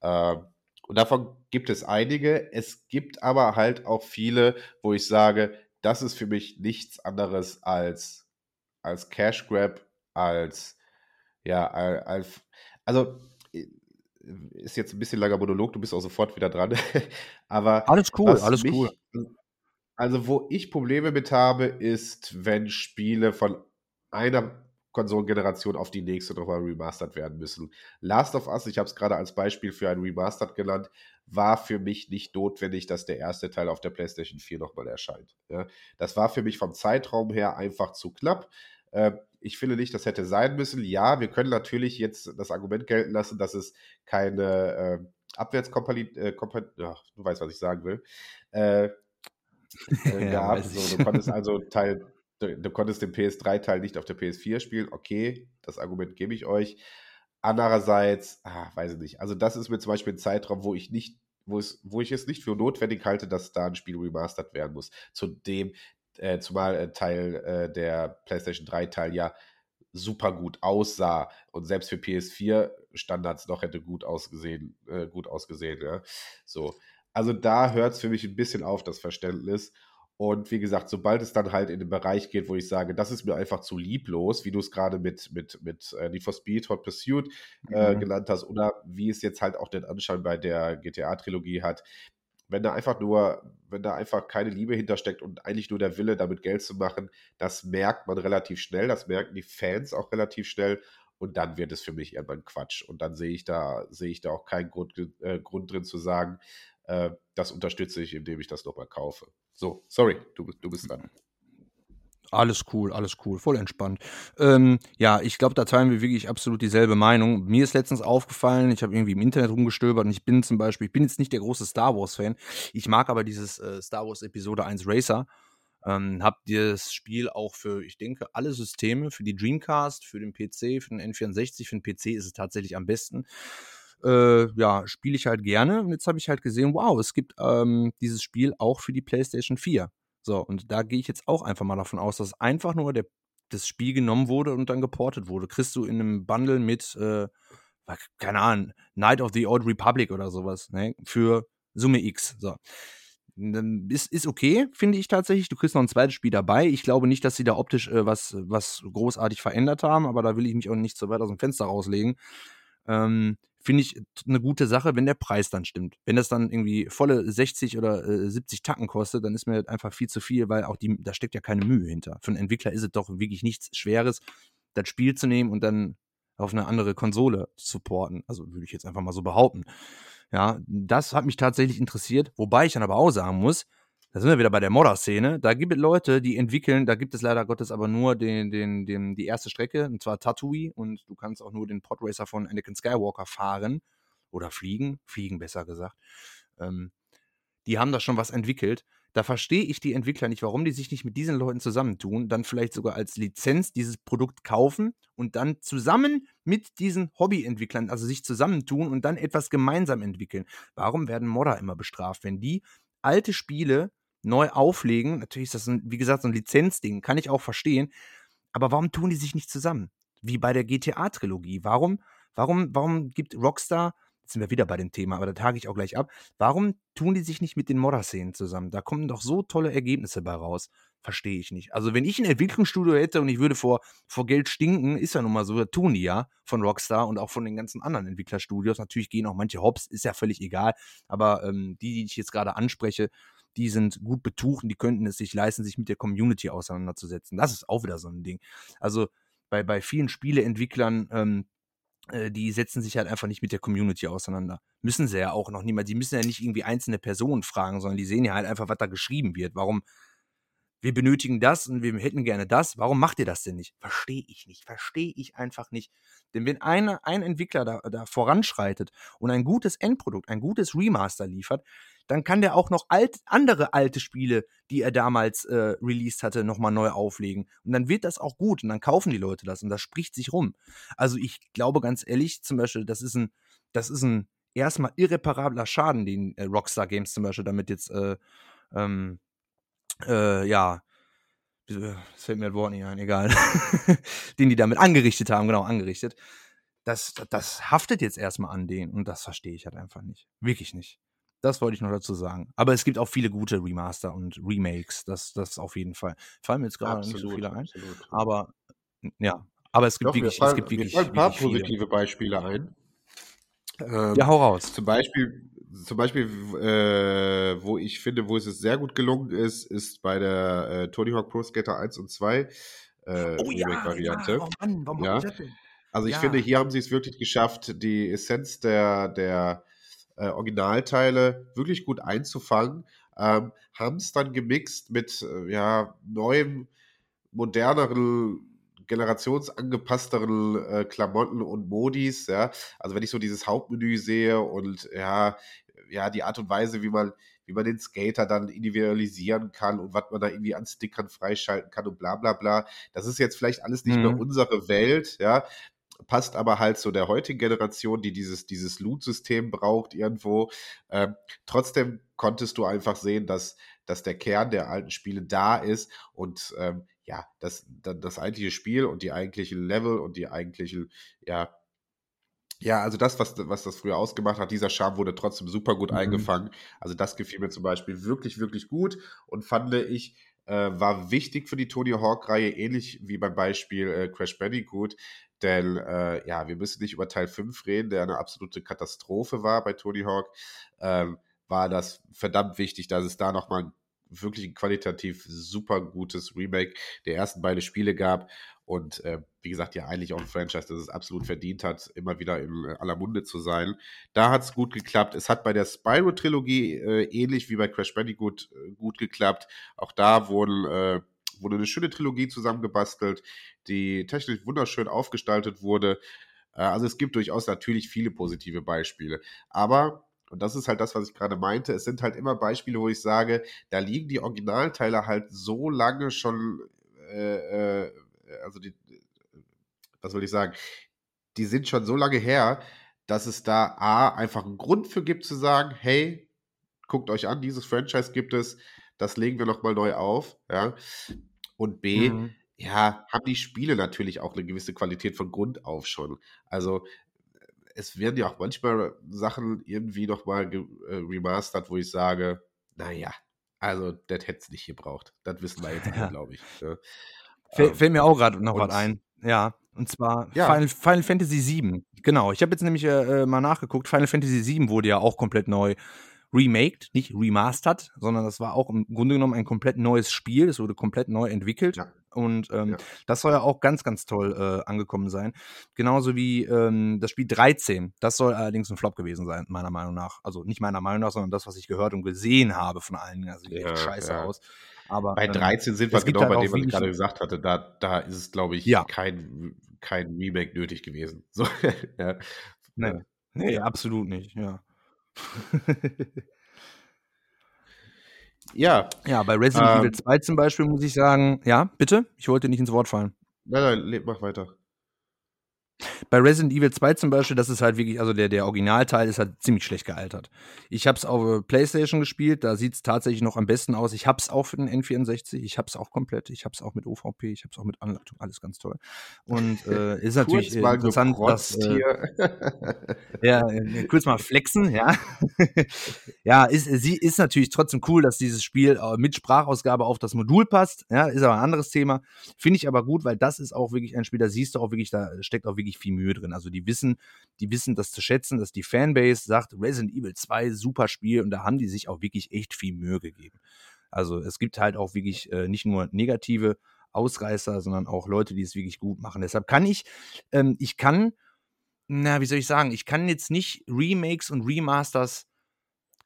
S1: Ähm, und davon gibt es einige. Es gibt aber halt auch viele, wo ich sage, das ist für mich nichts anderes als, als Cash Grab, als ja, Alf, also ist jetzt ein bisschen langer Monolog, du bist auch sofort wieder dran. <laughs> Aber
S2: alles cool, alles mich, cool.
S1: Also, wo ich Probleme mit habe, ist, wenn Spiele von einer Konsolengeneration auf die nächste nochmal remastert werden müssen. Last of Us, ich habe es gerade als Beispiel für ein Remastered genannt, war für mich nicht notwendig, dass der erste Teil auf der PlayStation 4 nochmal erscheint. Ja, das war für mich vom Zeitraum her einfach zu knapp. Äh, ich finde nicht, das hätte sein müssen. Ja, wir können natürlich jetzt das Argument gelten lassen, dass es keine äh, Abwärtskompatibilität, äh, du weißt, was ich sagen will, äh, <laughs> äh, gab. So, du konntest <laughs> also Teil, du, du konntest den PS3-Teil nicht auf der PS4 spielen. Okay, das Argument gebe ich euch. Andererseits, ah, weiß ich nicht. Also, das ist mir zum Beispiel ein Zeitraum, wo ich nicht wo, es, wo ich es nicht für notwendig halte, dass da ein Spiel remastert werden muss. Zudem äh, zumal äh, Teil äh, der PlayStation 3 Teil ja super gut aussah und selbst für PS4 Standards noch hätte gut ausgesehen, äh, gut ausgesehen, ja. So. Also da hört es für mich ein bisschen auf, das Verständnis. Und wie gesagt, sobald es dann halt in den Bereich geht, wo ich sage, das ist mir einfach zu lieblos, wie du es gerade mit, mit, mit äh, Need for Speed, Hot Pursuit äh, mhm. genannt hast, oder wie es jetzt halt auch den Anschein bei der GTA-Trilogie hat, wenn da einfach nur, wenn da einfach keine Liebe hintersteckt und eigentlich nur der Wille, damit Geld zu machen, das merkt man relativ schnell, das merken die Fans auch relativ schnell und dann wird es für mich irgendwann Quatsch. Und dann sehe ich da, sehe ich da auch keinen Grund, äh, Grund drin zu sagen, äh, das unterstütze ich, indem ich das nochmal kaufe. So, sorry, du, du bist dran.
S2: Alles cool, alles cool, voll entspannt. Ähm, ja, ich glaube, da teilen wir wirklich absolut dieselbe Meinung. Mir ist letztens aufgefallen, ich habe irgendwie im Internet rumgestöbert und ich bin zum Beispiel, ich bin jetzt nicht der große Star Wars-Fan, ich mag aber dieses äh, Star Wars Episode 1 Racer. Ähm, hab das Spiel auch für, ich denke, alle Systeme, für die Dreamcast, für den PC, für den N64, für den PC ist es tatsächlich am besten. Äh, ja, spiele ich halt gerne. Und jetzt habe ich halt gesehen, wow, es gibt ähm, dieses Spiel auch für die PlayStation 4. So, und da gehe ich jetzt auch einfach mal davon aus, dass einfach nur der, das Spiel genommen wurde und dann geportet wurde. Kriegst du in einem Bundle mit, äh, keine Ahnung, Night of the Old Republic oder sowas, ne? Für Summe X. So. Ist, ist okay, finde ich tatsächlich. Du kriegst noch ein zweites Spiel dabei. Ich glaube nicht, dass sie da optisch äh, was, was großartig verändert haben, aber da will ich mich auch nicht so weit aus dem Fenster rauslegen. Ähm, finde ich eine gute Sache, wenn der Preis dann stimmt. Wenn das dann irgendwie volle 60 oder äh, 70 Tacken kostet, dann ist mir einfach viel zu viel, weil auch die, da steckt ja keine Mühe hinter. Für einen Entwickler ist es doch wirklich nichts Schweres, das Spiel zu nehmen und dann auf eine andere Konsole zu supporten. Also würde ich jetzt einfach mal so behaupten. Ja, das hat mich tatsächlich interessiert, wobei ich dann aber auch sagen muss, da sind wir wieder bei der Modder-Szene. Da gibt es Leute, die entwickeln, da gibt es leider Gottes aber nur den, den, den, die erste Strecke, und zwar Tatooine, und du kannst auch nur den Podracer von Anakin Skywalker fahren oder fliegen, fliegen besser gesagt. Ähm, die haben da schon was entwickelt. Da verstehe ich die Entwickler nicht, warum die sich nicht mit diesen Leuten zusammentun, dann vielleicht sogar als Lizenz dieses Produkt kaufen und dann zusammen mit diesen Hobbyentwicklern, also sich zusammentun und dann etwas gemeinsam entwickeln. Warum werden Modder immer bestraft, wenn die alte Spiele neu auflegen. Natürlich ist das, ein, wie gesagt, so ein Lizenzding, kann ich auch verstehen. Aber warum tun die sich nicht zusammen? Wie bei der GTA-Trilogie. Warum, warum, warum gibt Rockstar, jetzt sind wir wieder bei dem Thema, aber da tage ich auch gleich ab, warum tun die sich nicht mit den Modder-Szenen zusammen? Da kommen doch so tolle Ergebnisse bei raus. Verstehe ich nicht. Also, wenn ich ein Entwicklungsstudio hätte und ich würde vor, vor Geld stinken, ist ja nun mal so, das tun die ja von Rockstar und auch von den ganzen anderen Entwicklerstudios. Natürlich gehen auch manche Hops, ist ja völlig egal. Aber ähm, die, die ich jetzt gerade anspreche, die sind gut betucht und die könnten es sich leisten, sich mit der Community auseinanderzusetzen. Das ist auch wieder so ein Ding. Also bei, bei vielen Spieleentwicklern, ähm, äh, die setzen sich halt einfach nicht mit der Community auseinander. Müssen sie ja auch noch niemals. Die müssen ja nicht irgendwie einzelne Personen fragen, sondern die sehen ja halt einfach, was da geschrieben wird. Warum, wir benötigen das und wir hätten gerne das. Warum macht ihr das denn nicht? Verstehe ich nicht. Verstehe ich einfach nicht. Denn wenn eine, ein Entwickler da, da voranschreitet und ein gutes Endprodukt, ein gutes Remaster liefert, dann kann der auch noch alt, andere alte Spiele, die er damals äh, released hatte, nochmal neu auflegen. Und dann wird das auch gut und dann kaufen die Leute das und das spricht sich rum. Also ich glaube ganz ehrlich, zum Beispiel, das ist ein, das ist ein erstmal irreparabler Schaden, den äh, Rockstar Games zum Beispiel damit jetzt äh, ähm, äh, ja, es fällt mir das Wort nicht ein, egal, <laughs> den die damit angerichtet haben, genau, angerichtet. Das, das haftet jetzt erstmal an denen und das verstehe ich halt einfach nicht. Wirklich nicht. Das wollte ich noch dazu sagen. Aber es gibt auch viele gute Remaster und Remakes, das, das auf jeden Fall. Fallen mir jetzt gerade nicht so viele ein. Absolut. Aber ja, aber es gibt Doch, wirklich, fallen, es gibt wirklich,
S1: ein paar positive viele. Beispiele ein.
S2: Ähm, ja, hau raus.
S1: Zum Beispiel zum Beispiel, äh, wo ich finde, wo es sehr gut gelungen ist, ist bei der äh, Tony Hawk Pro Skater 1 und 2 äh, oh, Remake-Variante. Ja, oh Mann, warum ja. denn? Also ich ja. finde, hier haben sie es wirklich geschafft, die Essenz der, der äh, Originalteile wirklich gut einzufangen, ähm, haben es dann gemixt mit äh, ja, neuem, moderneren generationsangepassteren äh, Klamotten und Modis, ja. Also wenn ich so dieses Hauptmenü sehe und ja, ja, die Art und Weise, wie man, wie man den Skater dann individualisieren kann und was man da irgendwie an Stickern freischalten kann und bla bla bla. Das ist jetzt vielleicht alles nicht mhm. mehr unsere Welt, ja. Passt aber halt so der heutigen Generation, die dieses, dieses Loot-System braucht irgendwo. Ähm, trotzdem konntest du einfach sehen, dass, dass der Kern der alten Spiele da ist und ähm, ja, das, das eigentliche Spiel und die eigentlichen Level und die eigentlichen, ja, ja, also das, was, was das früher ausgemacht hat, dieser Charme wurde trotzdem super gut mhm. eingefangen. Also das gefiel mir zum Beispiel wirklich, wirklich gut und fand ich, äh, war wichtig für die Tony Hawk-Reihe, ähnlich wie beim Beispiel äh, Crash Bandicoot. Denn äh, ja, wir müssen nicht über Teil 5 reden, der eine absolute Katastrophe war bei Tony Hawk. Ähm, war das verdammt wichtig, dass es da nochmal wirklich ein qualitativ super gutes Remake der ersten beiden Spiele gab. Und äh, wie gesagt, ja, eigentlich auch ein Franchise, das es absolut verdient hat, immer wieder in aller Munde zu sein. Da hat es gut geklappt. Es hat bei der Spyro-Trilogie äh, ähnlich wie bei Crash Bandicoot äh, gut geklappt. Auch da wurden, äh, wurde eine schöne Trilogie zusammengebastelt, die technisch wunderschön aufgestaltet wurde. Äh, also es gibt durchaus natürlich viele positive Beispiele. Aber und das ist halt das, was ich gerade meinte. Es sind halt immer Beispiele, wo ich sage, da liegen die Originalteile halt so lange schon, äh, äh, also die, was soll ich sagen, die sind schon so lange her, dass es da A, einfach einen Grund für gibt zu sagen, hey, guckt euch an, dieses Franchise gibt es, das legen wir nochmal neu auf, ja. Und B, mhm. ja, haben die Spiele natürlich auch eine gewisse Qualität von Grund auf schon. Also es werden ja auch manchmal Sachen irgendwie nochmal äh, remastert, wo ich sage, naja, also das hätte es nicht gebraucht. Das wissen wir jetzt ja. <laughs> glaube ich. Ne?
S2: Fällt, ähm, fällt mir auch gerade noch was ein. Ja, und zwar ja. Final, Final, Fantasy VII. Genau, ich habe jetzt nämlich äh, äh, mal nachgeguckt. Final Fantasy VII wurde ja auch komplett neu remaked, nicht remastered, sondern das war auch im Grunde genommen ein komplett neues Spiel. Es wurde komplett neu entwickelt. Ja. Und ähm, ja. das soll ja auch ganz, ganz toll äh, angekommen sein. Genauso wie ähm, das Spiel 13. Das soll allerdings ein Flop gewesen sein, meiner Meinung nach. Also nicht meiner Meinung nach, sondern das, was ich gehört und gesehen habe von allen. Also sieht ja, echt scheiße ja. aus.
S1: Aber, bei 13 ähm, sind wir genau halt bei dem, was ich gerade gesagt hatte. Da, da ist es, glaube ich, ja. kein, kein Remake nötig gewesen. <laughs> So,
S2: ja. Nee, nee, absolut nicht, ja. <laughs> Ja. Ja, bei Resident ähm, Evil 2 zum Beispiel muss ich sagen, ja, bitte? Ich wollte nicht ins Wort fallen.
S1: Nein, nein, mach weiter.
S2: Bei Resident Evil 2 zum Beispiel, das ist halt wirklich, also der, der Originalteil ist halt ziemlich schlecht gealtert. Ich habe es auf PlayStation gespielt, da sieht es tatsächlich noch am besten aus. Ich habe es auch für den N64, ich habe es auch komplett, ich habe es auch mit OVP, ich habe es auch mit Anleitung, alles ganz toll. Und äh, <laughs> ist natürlich
S1: Kurz mal
S2: interessant, dass, äh,
S1: hier. <laughs>
S2: ja, äh, kurz mal flexen, ja. <laughs> ja, ist, sie ist natürlich trotzdem cool, dass dieses Spiel äh, mit Sprachausgabe auf das Modul passt. Ja, ist aber ein anderes Thema. Finde ich aber gut, weil das ist auch wirklich ein Spiel, da siehst du auch wirklich, da steckt auch wirklich viel Mühe drin. Also die wissen, die wissen das zu schätzen, dass die Fanbase sagt, Resident Evil 2, super Spiel und da haben die sich auch wirklich echt viel Mühe gegeben. Also es gibt halt auch wirklich äh, nicht nur negative Ausreißer, sondern auch Leute, die es wirklich gut machen. Deshalb kann ich, ähm, ich kann, na, wie soll ich sagen, ich kann jetzt nicht Remakes und Remasters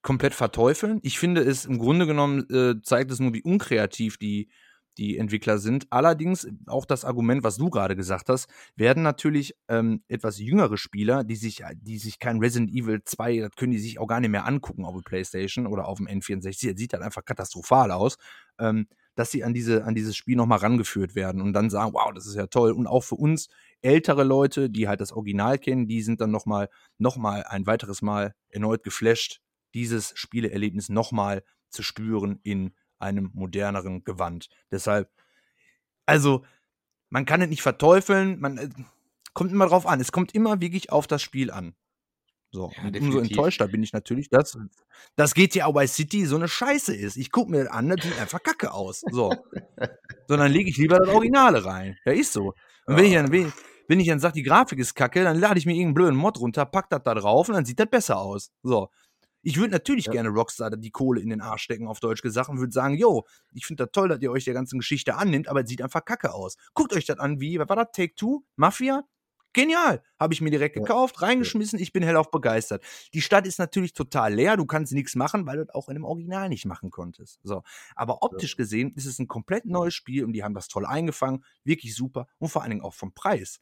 S2: komplett verteufeln. Ich finde es im Grunde genommen äh, zeigt es nur, wie unkreativ die, die Entwickler sind. Allerdings, auch das Argument, was du gerade gesagt hast, werden natürlich ähm, etwas jüngere Spieler, die sich, die sich kein Resident Evil 2, das können die sich auch gar nicht mehr angucken auf der Playstation oder auf dem N64. Das sieht halt einfach katastrophal aus. Ähm, dass sie an, diese, an dieses Spiel nochmal rangeführt werden und dann sagen, wow, das ist ja toll. Und auch für uns ältere Leute, die halt das Original kennen, die sind dann nochmal noch mal ein weiteres Mal erneut geflasht, dieses Spieleerlebnis nochmal zu spüren in einem moderneren Gewand. Deshalb, also, man kann es nicht verteufeln, man äh, kommt immer drauf an. Es kommt immer wirklich auf das Spiel an. So,
S1: Ja,
S2: und umso enttäuschter bin ich natürlich, dass das GTA bei City so eine Scheiße ist. Ich gucke mir das an, das sieht einfach kacke aus. So. <laughs> Sondern lege ich lieber das Originale rein. Ja, ist so. Und wenn ich dann, wenn, wenn ich dann sage, die Grafik ist kacke, dann lade ich mir irgendeinen blöden Mod runter, pack das da drauf und dann sieht das besser aus. So. Ich würde natürlich
S1: Ja.
S2: gerne Rockstar die Kohle in den Arsch stecken, auf Deutsch gesagt, und würde sagen, yo, ich finde das toll, dass ihr euch der ganzen Geschichte annimmt, aber es sieht einfach kacke aus. Guckt euch das an, wie, was war das, Take Two? Mafia? Genial. Habe ich mir direkt
S1: Ja.
S2: gekauft, reingeschmissen, ich bin hellauf begeistert. Die Stadt ist natürlich total leer, du kannst nichts machen, weil du das auch in dem Original nicht machen konntest. So. Aber optisch gesehen ist es ein komplett neues Spiel und die haben das toll eingefangen, wirklich super und vor allen Dingen auch vom Preis.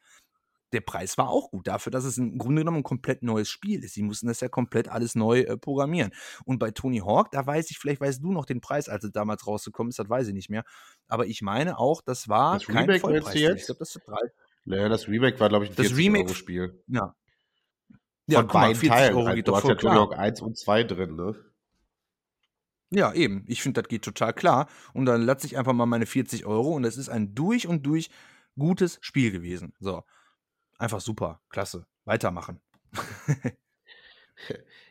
S2: Der Preis war auch gut dafür, dass es im Grunde genommen ein komplett neues Spiel ist. Sie mussten das ja komplett alles neu äh, programmieren. Und bei Tony Hawk, da weiß ich, vielleicht weißt du noch den Preis, als es damals rausgekommen ist, das weiß ich nicht mehr. Aber ich meine auch, das war
S1: Das
S2: kein
S1: Remake
S2: Vollpreis. Ich glaube, das drei.
S1: Naja, das Remake war, glaube ich, ein
S2: Das
S1: 40
S2: Remake-
S1: Euro Spiel.
S2: Ja.
S1: Von
S2: guck mal,
S1: beiden Teilen.
S2: Euro
S1: halt.
S2: geht
S1: du hast ja Tony. Hawk 1 und 2 drin, ne?
S2: Ja, eben. Ich finde, das geht total klar. Und dann lasse ich einfach mal meine 40 Euro und es ist ein durch und durch gutes Spiel gewesen. So. Einfach super. Klasse. Weitermachen. <laughs>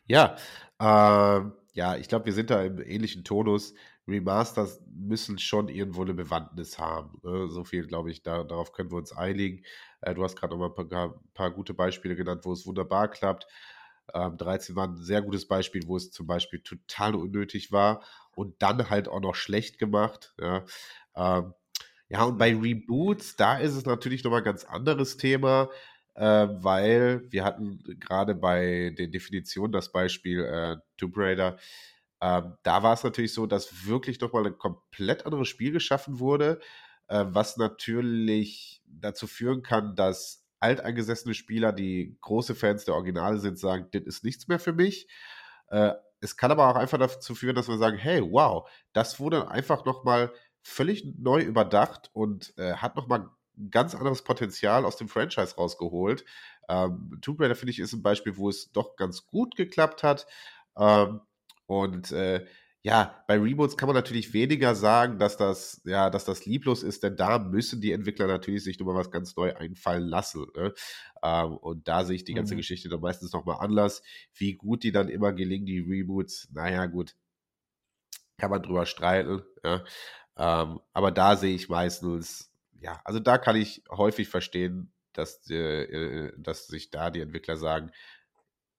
S1: Ja, ähm, ja, ich glaube, wir sind da im ähnlichen Tonus. Remasters müssen schon irgendwo eine Bewandtnis haben. Ne? So viel, glaube ich, da, darauf können wir uns einigen. Äh, du hast gerade noch mal ein paar, paar gute Beispiele genannt, wo es wunderbar klappt. Ähm, 13 war ein sehr gutes Beispiel, wo es zum Beispiel total unnötig war und dann halt auch noch schlecht gemacht. Ja, ähm, ja und bei Reboots, da ist es natürlich nochmal ein ganz anderes Thema äh, weil wir hatten gerade bei den Definitionen das Beispiel äh, Tomb Raider. Ähm, da war es natürlich so, dass wirklich nochmal ein komplett anderes Spiel geschaffen wurde, äh, was natürlich dazu führen kann, dass alteingesessene Spieler, die große Fans der Originale sind, sagen, das ist nichts mehr für mich. Äh, es kann aber auch einfach dazu führen, dass wir sagen, hey, wow, das wurde einfach nochmal völlig neu überdacht und äh, hat nochmal ein ganz anderes Potenzial aus dem Franchise rausgeholt. Ähm, Tomb Raider, finde ich, ist ein Beispiel, wo es doch ganz gut geklappt hat. Ähm, und äh, ja, bei Reboots kann man natürlich weniger sagen, dass das, ja, dass das lieblos ist, denn da müssen die Entwickler natürlich sich nochmal was ganz neu einfallen lassen. Ne? Ähm, und da sehe ich die ganze
S2: Mhm.
S1: Geschichte dann meistens nochmal anders. Wie gut die dann immer gelingen, die Reboots, naja, gut, kann man drüber streiten. Ja? Ähm, aber da sehe ich meistens, ja, also da kann ich häufig verstehen, dass, äh, äh, dass sich da die Entwickler sagen,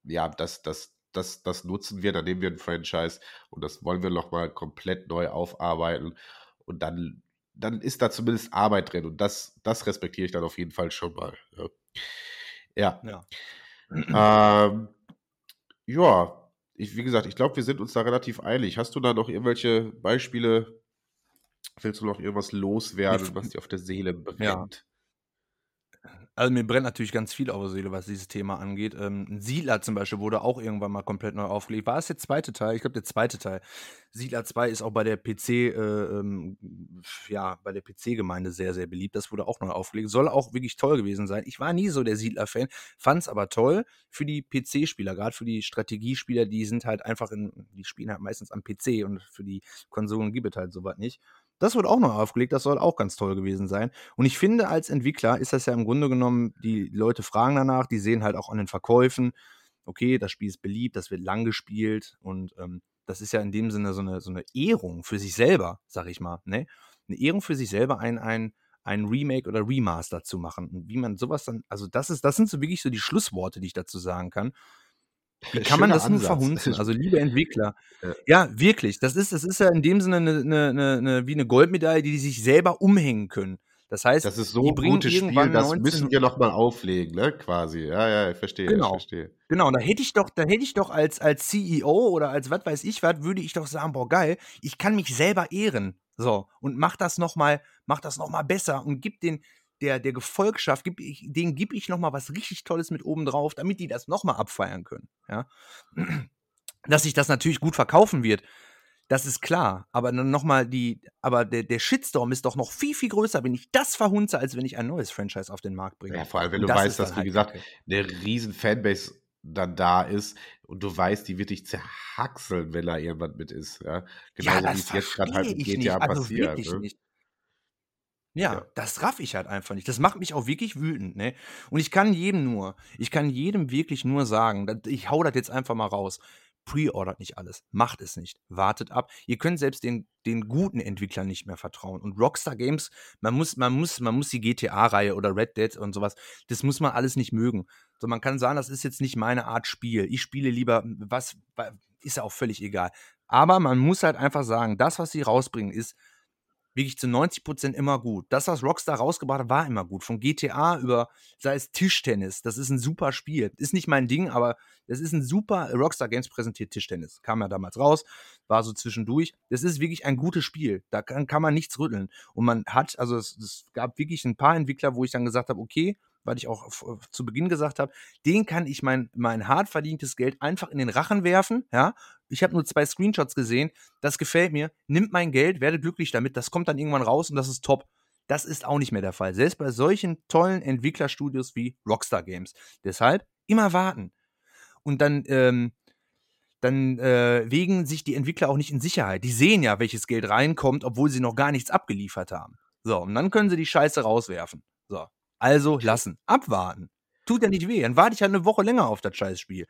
S1: ja, das, das, das, das nutzen wir, dann nehmen wir ein Franchise und das wollen wir nochmal komplett neu aufarbeiten. Und dann, dann ist da zumindest Arbeit drin und das, das respektiere ich dann auf jeden Fall schon mal. Ja.
S2: Ja.
S1: Ja, ähm, ja ich, wie gesagt, ich glaube, wir sind uns da relativ einig. Hast du da noch irgendwelche Beispiele? Willst du noch irgendwas loswerden, was dir auf der Seele brennt?
S2: Also mir brennt natürlich ganz viel auf der Seele, was dieses Thema angeht. Ähm, Siedler zum Beispiel wurde auch irgendwann mal komplett neu aufgelegt. War es der zweite Teil? Ich glaube, der zweite Teil. Siedler 2 ist auch bei der PC äh, ähm, ja, bei der PC-Gemeinde sehr, sehr beliebt. Das wurde auch neu aufgelegt. Soll auch wirklich toll gewesen sein. Ich war nie so der Siedler-Fan, fand es aber toll für die PC-Spieler, gerade für die Strategiespieler, die sind halt einfach in, die spielen halt meistens am PC und für die Konsolen gibt es halt sowas nicht. Das wird auch neu aufgelegt, das soll auch ganz toll gewesen sein. Und ich finde, als Entwickler ist das ja im Grunde genommen, die Leute fragen danach, die sehen halt auch an den Verkäufen, okay, das Spiel ist beliebt, das wird lang gespielt und ähm, das ist ja in dem Sinne so eine, so eine Ehrung für sich selber, sag ich mal, ne? Eine Ehrung für sich selber, ein, ein, ein Remake oder Remaster zu machen. Und wie man sowas dann, also das ist, das sind so wirklich so die Schlussworte, die ich dazu sagen kann. Wie kann man das Ansatz. nur <laughs> verhunzen? Also, liebe Entwickler, ja. ja. wirklich, das ist, das ist ja in dem Sinne eine, eine, eine, wie eine Goldmedaille, die die sich selber umhängen können. Das heißt,
S1: das ist so ein gutes Spiel, das müssen wir noch mal auflegen, ne? Quasi. Ja, ja, ich verstehe.
S2: Genau.
S1: Ich verstehe.
S2: Genau, da hätte ich doch, da hätte ich doch als, als CEO oder als was weiß ich was, würde ich doch sagen, boah, geil, ich kann mich selber ehren. So, und mach das noch mal, mach das noch mal besser und gib den, der, der Gefolgschaft, gib ich, denen gebe ich noch mal was richtig Tolles mit oben drauf, damit die das noch mal abfeiern können. Ja? Dass sich das natürlich gut verkaufen wird, das ist klar. Aber dann nochmal die, aber der, der Shitstorm ist doch noch viel, viel größer, wenn ich das verhunze, als wenn ich ein neues Franchise auf den Markt bringe.
S1: Ja, vor allem, wenn und du das weißt, dass, wie halt gesagt, eine riesen Fanbase dann da ist und du weißt, die wird dich zerhackseln, wenn da jemand mit ist. Ja?
S2: Genauso ja, wie es jetzt gerade halt mit GTA also passiert. Ne? Ja, ja, das raff ich halt einfach nicht. Das macht mich auch wirklich wütend, ne? Und ich kann jedem nur, ich kann jedem wirklich nur sagen, ich hau das jetzt einfach mal raus. Pre-ordert nicht alles. Macht es nicht. Wartet ab. Ihr könnt selbst den, den guten Entwicklern nicht mehr vertrauen. Und Rockstar Games, man muss, man muss, man muss die GTA-Reihe oder Red Dead und sowas, das muss man alles nicht mögen. So, man kann sagen, das ist jetzt nicht meine Art Spiel. Ich spiele lieber was, ist ja auch völlig egal. Aber man muss halt einfach sagen, das, was sie rausbringen, ist wirklich zu 90 Prozent immer gut. Das, was Rockstar rausgebracht hat, war immer gut. Von GTA über, sei es Tischtennis, das ist ein super Spiel. Ist nicht mein Ding, aber das ist ein super, Rockstar Games präsentiert Tischtennis. Kam ja damals raus, war so zwischendurch. Das ist wirklich ein gutes Spiel. Da kann, kann man nichts rütteln. Und man hat, also es, es gab wirklich ein paar Entwickler, wo ich dann gesagt habe, okay, weil ich auch zu Beginn gesagt habe, den kann ich mein, mein hart verdientes Geld einfach in den Rachen werfen, ja. Ich habe nur zwei Screenshots gesehen, das gefällt mir, nimmt mein Geld, werde glücklich damit, das kommt dann irgendwann raus und das ist top. Das ist auch nicht mehr der Fall. Selbst bei solchen tollen Entwicklerstudios wie Rockstar Games. Deshalb immer warten. Und dann, ähm, dann äh, wegen sich die Entwickler auch nicht in Sicherheit. Die sehen ja, welches Geld reinkommt, obwohl sie noch gar nichts abgeliefert haben. So, und dann können sie die Scheiße rauswerfen. So, also lassen. Abwarten. Tut ja nicht weh. Dann warte ich halt eine Woche länger auf das Scheißspiel.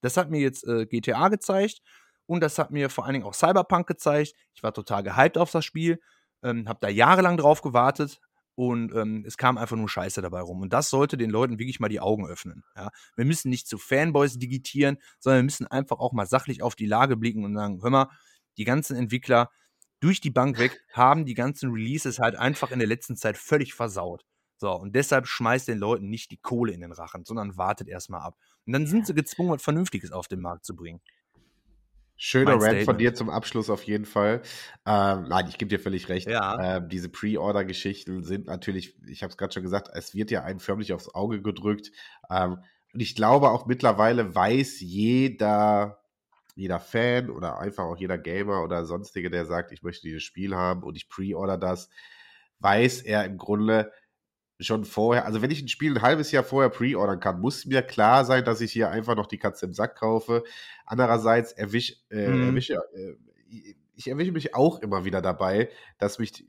S2: Das hat mir jetzt äh, GTA gezeigt und das hat mir vor allen Dingen auch Cyberpunk gezeigt. Ich war total gehypt auf das Spiel, ähm, habe da jahrelang drauf gewartet und ähm, es kam einfach nur Scheiße dabei rum. Und das sollte den Leuten wirklich mal die Augen öffnen. Ja? Wir müssen nicht zu Fanboys digitieren, sondern wir müssen einfach auch mal sachlich auf die Lage blicken und sagen, hör mal, die ganzen Entwickler durch die Bank weg haben die ganzen Releases halt einfach in der letzten Zeit völlig versaut. So, und deshalb schmeißt den Leuten nicht die Kohle in den Rachen, sondern wartet erstmal ab. Und dann sind sie gezwungen, was Vernünftiges auf den Markt zu bringen.
S1: Schöner Rant von dir zum Abschluss auf jeden Fall. Ähm, nein, ich gebe dir völlig recht. Ja. Ähm, diese Pre-Order-Geschichten sind natürlich, ich habe es gerade schon gesagt, es wird ja einen förmlich aufs Auge gedrückt. Ähm, und ich glaube auch mittlerweile weiß jeder, jeder Fan oder einfach auch jeder Gamer oder sonstige, der sagt, ich möchte dieses Spiel haben und ich pre-order das, weiß er im Grunde, schon vorher, also wenn ich ein Spiel ein halbes Jahr vorher pre-ordern kann, muss mir klar sein, dass ich hier einfach noch die Katze im Sack kaufe. Andererseits erwisch, äh, mhm. erwische, äh, ich erwische mich auch immer wieder dabei, dass mich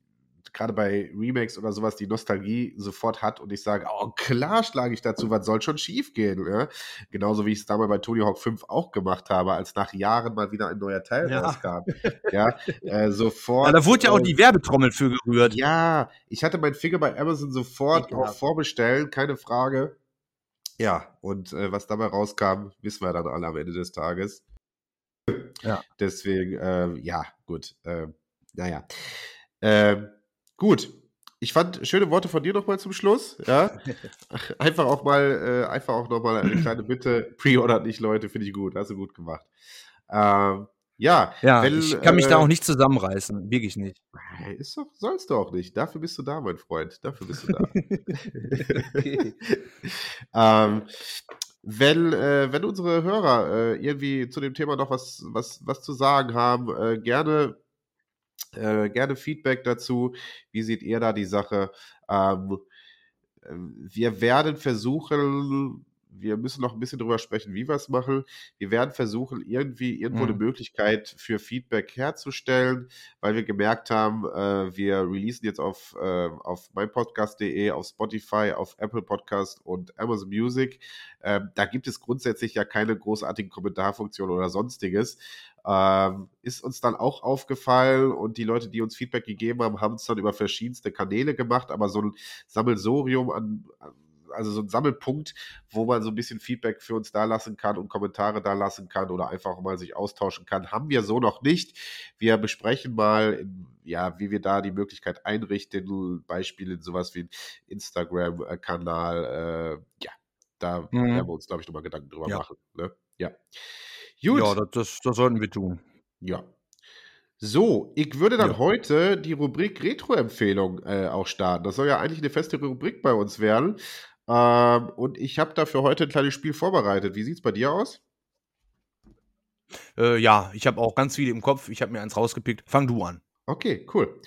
S1: gerade bei Remakes oder sowas die Nostalgie sofort hat und ich sage, oh klar schlage ich dazu, was soll schon schief gehen? Ja? Genauso wie ich es damals bei Tony Hawk 5 auch gemacht habe, als nach Jahren mal wieder ein neuer Teil ja. rauskam. Ja, <laughs> äh, sofort. Ja,
S2: da wurde ja auch die ähm, Werbetrommel für gerührt.
S1: Ja, ich hatte meinen Finger bei Amazon sofort auch vorbestellen, keine Frage. Ja, und äh, was dabei rauskam, wissen wir dann alle am Ende des Tages. Ja. Deswegen, äh, ja, gut. Äh, naja. Ähm, Gut. Ich fand schöne Worte von dir nochmal zum Schluss. Ja. <laughs> Einfach auch mal, äh, einfach auch nochmal eine kleine Bitte. Pre-ordert nicht, Leute, finde ich gut. Hast du gut gemacht. Ähm, ja,
S2: ja wenn, ich kann mich äh, da auch nicht zusammenreißen, wirklich nicht.
S1: Ist doch, sollst du auch nicht. Dafür bist du da, mein Freund. Dafür bist du da. <laughs> <laughs> ähm, wenn, äh, wenn unsere Hörer äh, irgendwie zu dem Thema noch was, was, was zu sagen haben, äh, gerne Äh, gerne Feedback dazu. Wie seht ihr da die Sache? Ähm, äh, wir werden versuchen, wir müssen noch ein bisschen drüber sprechen, wie wir es machen. Wir werden versuchen, irgendwie irgendwo mhm. eine Möglichkeit für Feedback herzustellen, weil wir gemerkt haben, äh, wir releasen jetzt auf, äh, auf meinpodcast.de, auf Spotify, auf Apple Podcast und Amazon Music. Äh, da gibt es grundsätzlich ja keine großartigen Kommentarfunktionen oder sonstiges. Ähm, ist uns dann auch aufgefallen und die Leute, die uns Feedback gegeben haben, haben es dann über verschiedenste Kanäle gemacht, aber so ein Sammelsorium an, also so ein Sammelpunkt, wo man so ein bisschen Feedback für uns da lassen kann und Kommentare da lassen kann oder einfach mal sich austauschen kann, haben wir so noch nicht. Wir besprechen mal, in, ja, wie wir da die Möglichkeit einrichten, Beispiele in sowas wie ein Instagram-Kanal, äh, ja, da mhm. werden wir uns, glaube ich, nochmal Gedanken drüber ja. machen. Ne? Ja.
S2: Gut. Ja, das, das, sollten wir tun.
S1: Ja. So, ich würde dann ja. heute die Rubrik Retro-Empfehlung äh, auch starten. Das soll ja eigentlich eine feste Rubrik bei uns werden. Ähm, und ich habe dafür heute ein kleines Spiel vorbereitet. Wie sieht es bei dir aus?
S2: Äh, ja, ich habe auch ganz viele im Kopf. Ich habe mir eins rausgepickt. Fang du an.
S1: Okay, cool.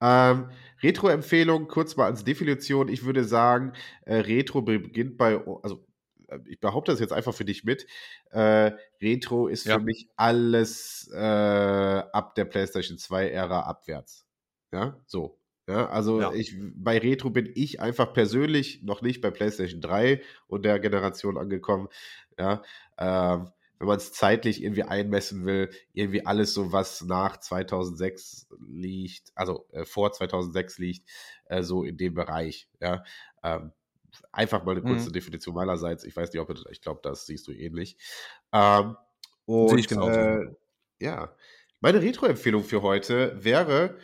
S1: Ähm, Retro-Empfehlung, kurz mal als Definition. Ich würde sagen, äh, Retro beginnt bei, also ich behaupte das jetzt einfach für dich mit. Äh, Retro ist ja. für mich alles äh, ab der PlayStation 2-Ära abwärts. Ja, so. Ja, also ja. ich bei Retro bin ich einfach persönlich noch nicht bei PlayStation 3 und der Generation angekommen. Ja, ähm, wenn man es zeitlich irgendwie einmessen will, irgendwie alles so, was nach 2006 liegt, also äh, vor 2006 liegt, äh, so in dem Bereich. Ja, ähm, Einfach mal eine kurze mhm. Definition meinerseits. Ich weiß nicht, ob ich glaube, das siehst du ähnlich. Ähm, und, Sehe ich genau. Äh, ja, meine Retro-Empfehlung für heute wäre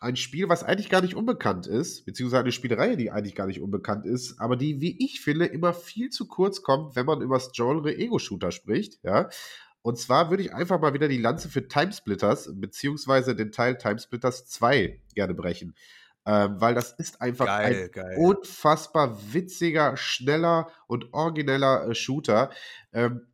S1: ein Spiel, was eigentlich gar nicht unbekannt ist, beziehungsweise eine Spielereihe, die eigentlich gar nicht unbekannt ist, aber die, wie ich finde, immer viel zu kurz kommt, wenn man über das Genre Ego-Shooter spricht, ja. Und zwar würde ich einfach mal wieder die Lanze für Timesplitters, beziehungsweise den Teil Timesplitters 2 gerne brechen ähm, weil das ist einfach geil, ein geil. unfassbar witziger, schneller und origineller äh, Shooter, ähm,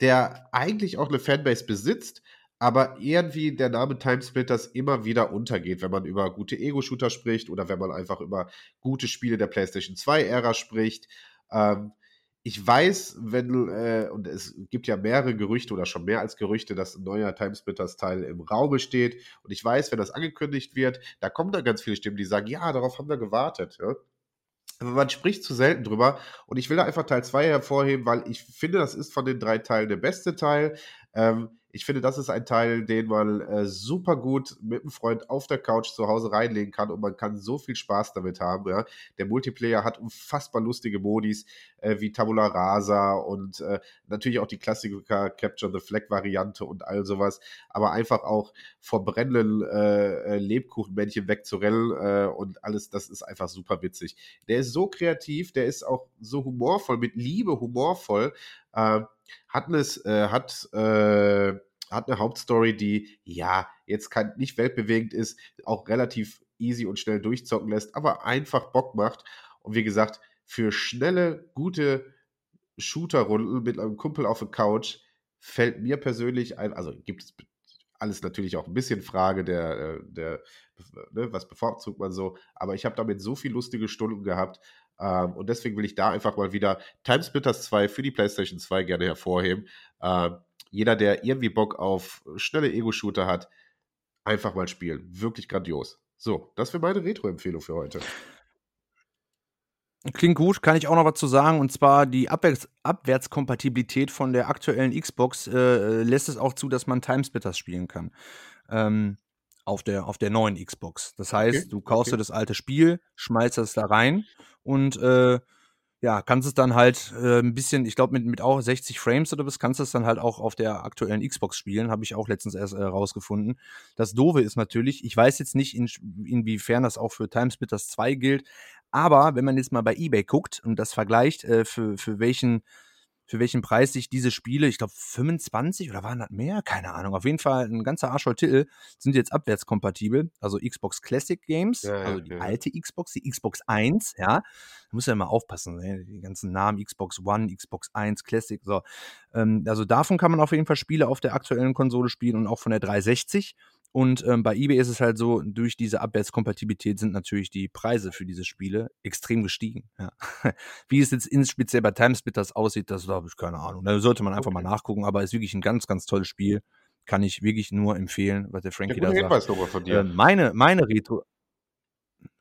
S1: der eigentlich auch eine Fanbase besitzt, aber irgendwie der Name Timesplitters immer wieder untergeht, wenn man über gute Ego-Shooter spricht oder wenn man einfach über gute Spiele der PlayStation 2-Ära spricht. Ähm, ich weiß, wenn, äh, und es gibt ja mehrere Gerüchte oder schon mehr als Gerüchte, dass ein neuer Timesplitters-Teil im Raum steht. Und ich weiß, wenn das angekündigt wird, da kommen dann ganz viele Stimmen, die sagen, ja, darauf haben wir gewartet. Ja? Aber man spricht zu selten drüber. Und ich will da einfach Teil 2 hervorheben, weil ich finde, das ist von den drei Teilen der beste Teil. Ähm, ich finde, das ist ein Teil, den man äh, super gut mit einem Freund auf der Couch zu Hause reinlegen kann und man kann so viel Spaß damit haben. Ja. Der Multiplayer hat unfassbar lustige Modis äh, wie Tabula Rasa und äh, natürlich auch die Klassiker Capture the Flag Variante und all sowas, aber einfach auch vor brennenden äh, äh, Lebkuchenmännchen wegzurennen äh, und alles, das ist einfach super witzig. Der ist so kreativ, der ist auch so humorvoll, mit Liebe humorvoll. Hat, es, äh, hat, äh, hat eine Hauptstory, die ja jetzt kein, nicht weltbewegend ist, auch relativ easy und schnell durchzocken lässt, aber einfach Bock macht. Und wie gesagt, für schnelle, gute Shooter-Runden mit einem Kumpel auf der Couch fällt mir persönlich ein, also gibt es alles natürlich auch ein bisschen Frage der, äh, der ne, was bevorzugt man so, aber ich habe damit so viele lustige Stunden gehabt, ähm, und deswegen will ich da einfach mal wieder Timesplitters 2 für die PlayStation 2 gerne hervorheben. Ähm, jeder, der irgendwie Bock auf schnelle Ego-Shooter hat, einfach mal spielen. Wirklich grandios. So, das wäre meine Retro-Empfehlung für heute.
S2: Klingt gut, kann ich auch noch was zu sagen. Und zwar die Abwärts Abwärtskompatibilität von der aktuellen Xbox äh, lässt es auch zu, dass man Timesplitters spielen kann. Ähm, auf der, auf der neuen Xbox. Das heißt, okay, du kaufst okay. dir das alte Spiel, schmeißt das da rein und äh, ja, kannst es dann halt äh, ein bisschen, ich glaube, mit, mit auch 60 Frames oder was, kannst du es dann halt auch auf der aktuellen Xbox spielen, habe ich auch letztens erst äh, rausgefunden. Das Doofe ist natürlich, ich weiß jetzt nicht, in, inwiefern das auch für Timesplitters 2 gilt, aber wenn man jetzt mal bei eBay guckt und das vergleicht, äh, für, für welchen für welchen Preis sich diese Spiele, ich glaube 25 oder waren das mehr? Keine Ahnung. Auf jeden Fall ein ganzer Arsch voll Titel sind jetzt abwärtskompatibel. Also Xbox Classic Games, ja, also die ja. alte Xbox, die Xbox 1, ja. Da muss ja immer aufpassen, ne? die ganzen Namen Xbox One, Xbox 1, Classic, so. Ähm, also davon kann man auf jeden Fall Spiele auf der aktuellen Konsole spielen und auch von der 360. Und ähm, bei eBay ist es halt so, durch diese Abwärtskompatibilität sind natürlich die Preise für diese Spiele extrem gestiegen. Ja. <laughs> Wie es jetzt inspeziell bei Timesplitters aussieht, das habe ich keine Ahnung. Da sollte man einfach okay. mal nachgucken, aber es ist wirklich ein ganz, ganz tolles Spiel. Kann ich wirklich nur empfehlen, was der Frankie ja, da Hinweis sagt. Nochmal von dir. Äh, meine, meine Retro.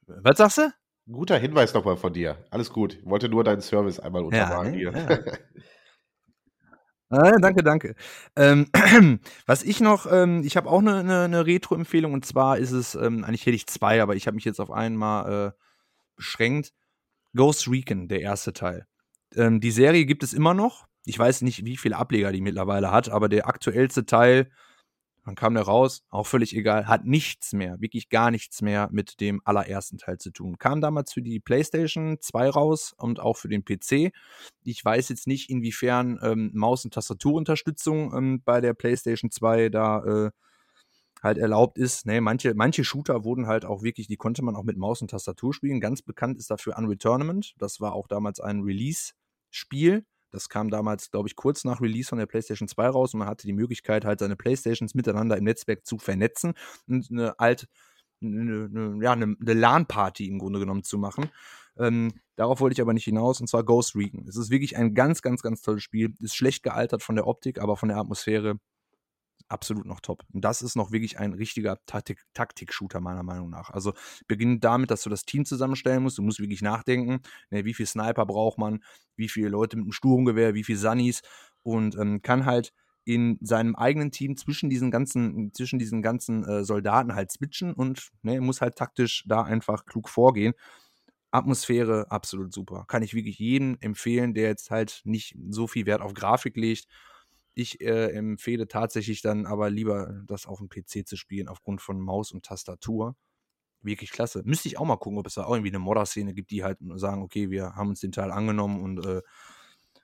S2: Was sagst du?
S1: Guter Hinweis nochmal von dir. Alles gut. Ich wollte nur deinen Service einmal untermalen ja, ne? hier. Ja. <laughs>
S2: Ah, danke, danke. Ähm, <clears throat> was ich noch, ähm, ich habe auch eine ne, ne, Retro-Empfehlung und zwar ist es, ähm, eigentlich hätte ich zwei, aber ich habe mich jetzt auf einmal äh, beschränkt. Ghost Recon, der erste Teil. Ähm, die Serie gibt es immer noch. Ich weiß nicht, wie viele Ableger die mittlerweile hat, aber der aktuellste Teil dann kam der raus, auch völlig egal, hat nichts mehr, wirklich gar nichts mehr mit dem allerersten Teil zu tun. Kam damals für die PlayStation 2 raus und auch für den PC. Ich weiß jetzt nicht, inwiefern ähm, Maus- und Tastaturunterstützung ähm, bei der PlayStation 2 da äh, halt erlaubt ist. Nee, manche, manche Shooter wurden halt auch wirklich, die konnte man auch mit Maus und Tastatur spielen. Ganz bekannt ist dafür Unreal Tournament. Das war auch damals ein Release-Spiel das kam damals, glaube ich, kurz nach Release von der PlayStation 2 raus und man hatte die Möglichkeit, halt seine PlayStations miteinander im Netzwerk zu vernetzen und eine alt, eine, eine, ja, eine, eine LAN-Party im Grunde genommen zu machen. Ähm, darauf wollte ich aber nicht hinaus, und zwar Ghost Recon. Es ist wirklich ein ganz, ganz, ganz tolles Spiel. Ist schlecht gealtert von der Optik, aber von der Atmosphäre absolut noch top. Und das ist noch wirklich ein richtiger Taktik-Shooter, meiner Meinung nach. Also beginnt damit, dass du das Team zusammenstellen musst. Du musst wirklich nachdenken, ne, wie viel Sniper braucht man, wie viele Leute mit einem Sturmgewehr, wie viele Sunnies und ähm, kann halt in seinem eigenen Team zwischen diesen ganzen, zwischen diesen ganzen äh, Soldaten halt switchen und ne, muss halt taktisch da einfach klug vorgehen. Atmosphäre absolut super. Kann ich wirklich jedem empfehlen, der jetzt halt nicht so viel Wert auf Grafik legt ich äh, empfehle tatsächlich dann aber lieber, das auf dem PC zu spielen, aufgrund von Maus und Tastatur. Wirklich klasse. Müsste ich auch mal gucken, ob es da auch irgendwie eine Modder-Szene gibt, die halt sagen, okay, wir haben uns den Teil angenommen und äh,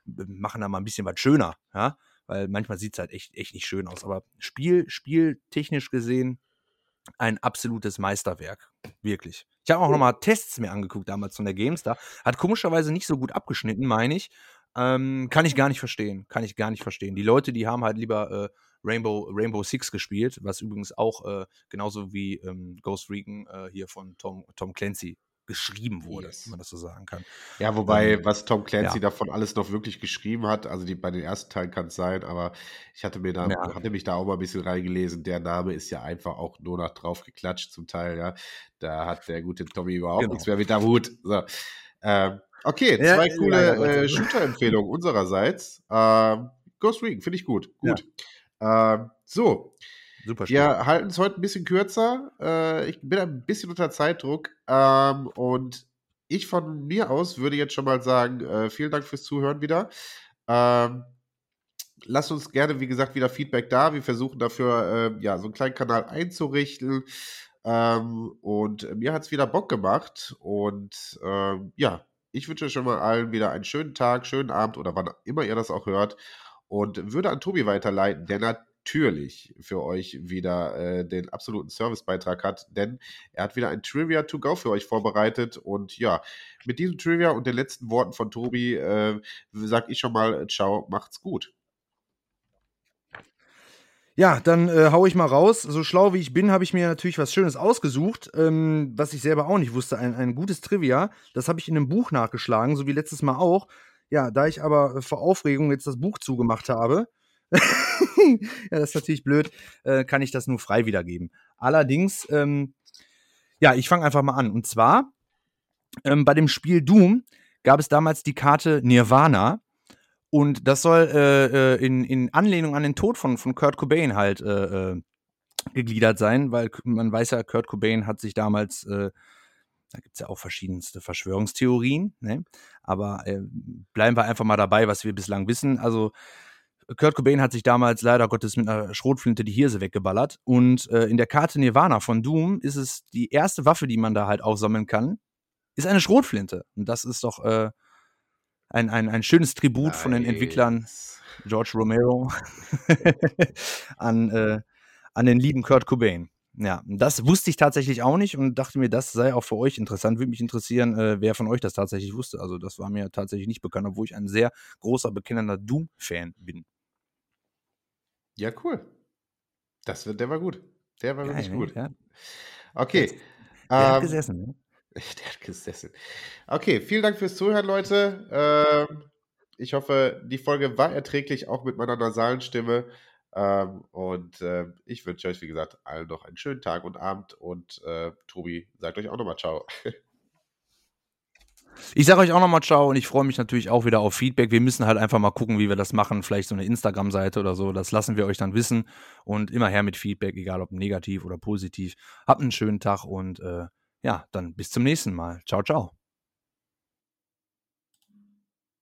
S2: machen da mal ein bisschen was schöner, ja. Weil manchmal sieht es halt echt, echt nicht schön aus. Aber Spiel, spieltechnisch gesehen, ein absolutes Meisterwerk. Wirklich. Ich habe auch nochmal Tests mir angeguckt damals von der GameStar. Hat komischerweise nicht so gut abgeschnitten, meine ich. Ähm, kann ich gar nicht verstehen. Kann ich gar nicht verstehen. Die Leute, die haben halt lieber äh, Rainbow, Rainbow Six gespielt, was übrigens auch äh, genauso wie ähm, Ghost Recon äh, hier von Tom, Tom Clancy geschrieben wurde, yes. wenn man das so sagen kann.
S1: Ja, wobei, ähm, was Tom Clancy ja. davon alles noch wirklich geschrieben hat, also die, bei den ersten Teilen kann es sein, aber ich hatte mir da, ja. hatte mich da auch mal ein bisschen reingelesen, der Name ist ja einfach auch nur noch drauf geklatscht zum Teil, ja. Da hat der gute Tommy überhaupt genau. nichts mehr mit der Hut. So. Ähm, Okay, zwei ja, coole äh, Shooter-Empfehlungen unsererseits. Ähm, Ghost Recon, finde ich gut. Gut. Ja. Ähm, so. Super Wir halten es heute ein bisschen kürzer. Äh, ich bin ein bisschen unter Zeitdruck. Ähm, und ich von mir aus würde jetzt schon mal sagen, äh, vielen Dank fürs Zuhören wieder. Ähm, lasst uns gerne, wie gesagt, wieder Feedback da. Wir versuchen dafür, äh, ja, so einen kleinen Kanal einzurichten. Ähm, und mir hat es wieder Bock gemacht. Und ähm, ja, ich wünsche schon mal allen wieder einen schönen Tag, schönen Abend oder wann immer ihr das auch hört und würde an Tobi weiterleiten, der natürlich für euch wieder äh, den absoluten Servicebeitrag hat, denn er hat wieder ein Trivia to go für euch vorbereitet und ja, mit diesem Trivia und den letzten Worten von Tobi äh, sage ich schon mal, ciao, macht's gut.
S2: Ja, dann äh, hau ich mal raus. So schlau wie ich bin, habe ich mir natürlich was Schönes ausgesucht, ähm, was ich selber auch nicht wusste. Ein, ein gutes Trivia. Das habe ich in einem Buch nachgeschlagen, so wie letztes Mal auch. Ja, da ich aber vor Aufregung jetzt das Buch zugemacht habe, <laughs> ja, das ist natürlich blöd, äh, kann ich das nur frei wiedergeben. Allerdings, ähm, ja, ich fange einfach mal an. Und zwar, ähm, bei dem Spiel Doom gab es damals die Karte Nirvana. Und das soll äh, äh, in, in Anlehnung an den Tod von, von Kurt Cobain halt äh, äh, gegliedert sein, weil man weiß ja, Kurt Cobain hat sich damals, äh, da gibt es ja auch verschiedenste Verschwörungstheorien, ne? aber äh, bleiben wir einfach mal dabei, was wir bislang wissen. Also Kurt Cobain hat sich damals leider Gottes mit einer Schrotflinte die Hirse weggeballert. Und äh, in der Karte Nirvana von Doom ist es die erste Waffe, die man da halt aufsammeln kann, ist eine Schrotflinte. Und das ist doch äh, ein, ein, ein schönes Tribut nice. von den Entwicklern George Romero <laughs> an, äh, an den lieben Kurt Cobain. Ja, das wusste ich tatsächlich auch nicht und dachte mir, das sei auch für euch interessant. Würde mich interessieren, äh, wer von euch das tatsächlich wusste. Also, das war mir tatsächlich nicht bekannt, obwohl ich ein sehr großer, bekennender Doom-Fan bin.
S1: Ja, cool. Das der war gut. Der war
S2: Geil,
S1: wirklich gut.
S2: Ja.
S1: Okay.
S2: Der, der hat
S1: Ähm,
S2: gesessen, ne?
S1: Der hat gesessen. Okay, vielen Dank fürs Zuhören, Leute. Ähm, ich hoffe, die Folge war erträglich, auch mit meiner nasalen Stimme. Ähm, und äh, ich wünsche euch, wie gesagt, allen noch einen schönen Tag und Abend. Und äh, Tobi, sagt euch auch nochmal Ciao. <laughs>
S2: Ich sage euch auch nochmal Ciao und ich freue mich natürlich auch wieder auf Feedback. Wir müssen halt einfach mal gucken, wie wir das machen. Vielleicht so eine Instagram-Seite oder so. Das lassen wir euch dann wissen. Und immer her mit Feedback, egal ob negativ oder positiv. Habt einen schönen Tag und äh, ja, dann bis zum nächsten Mal. Ciao, ciao.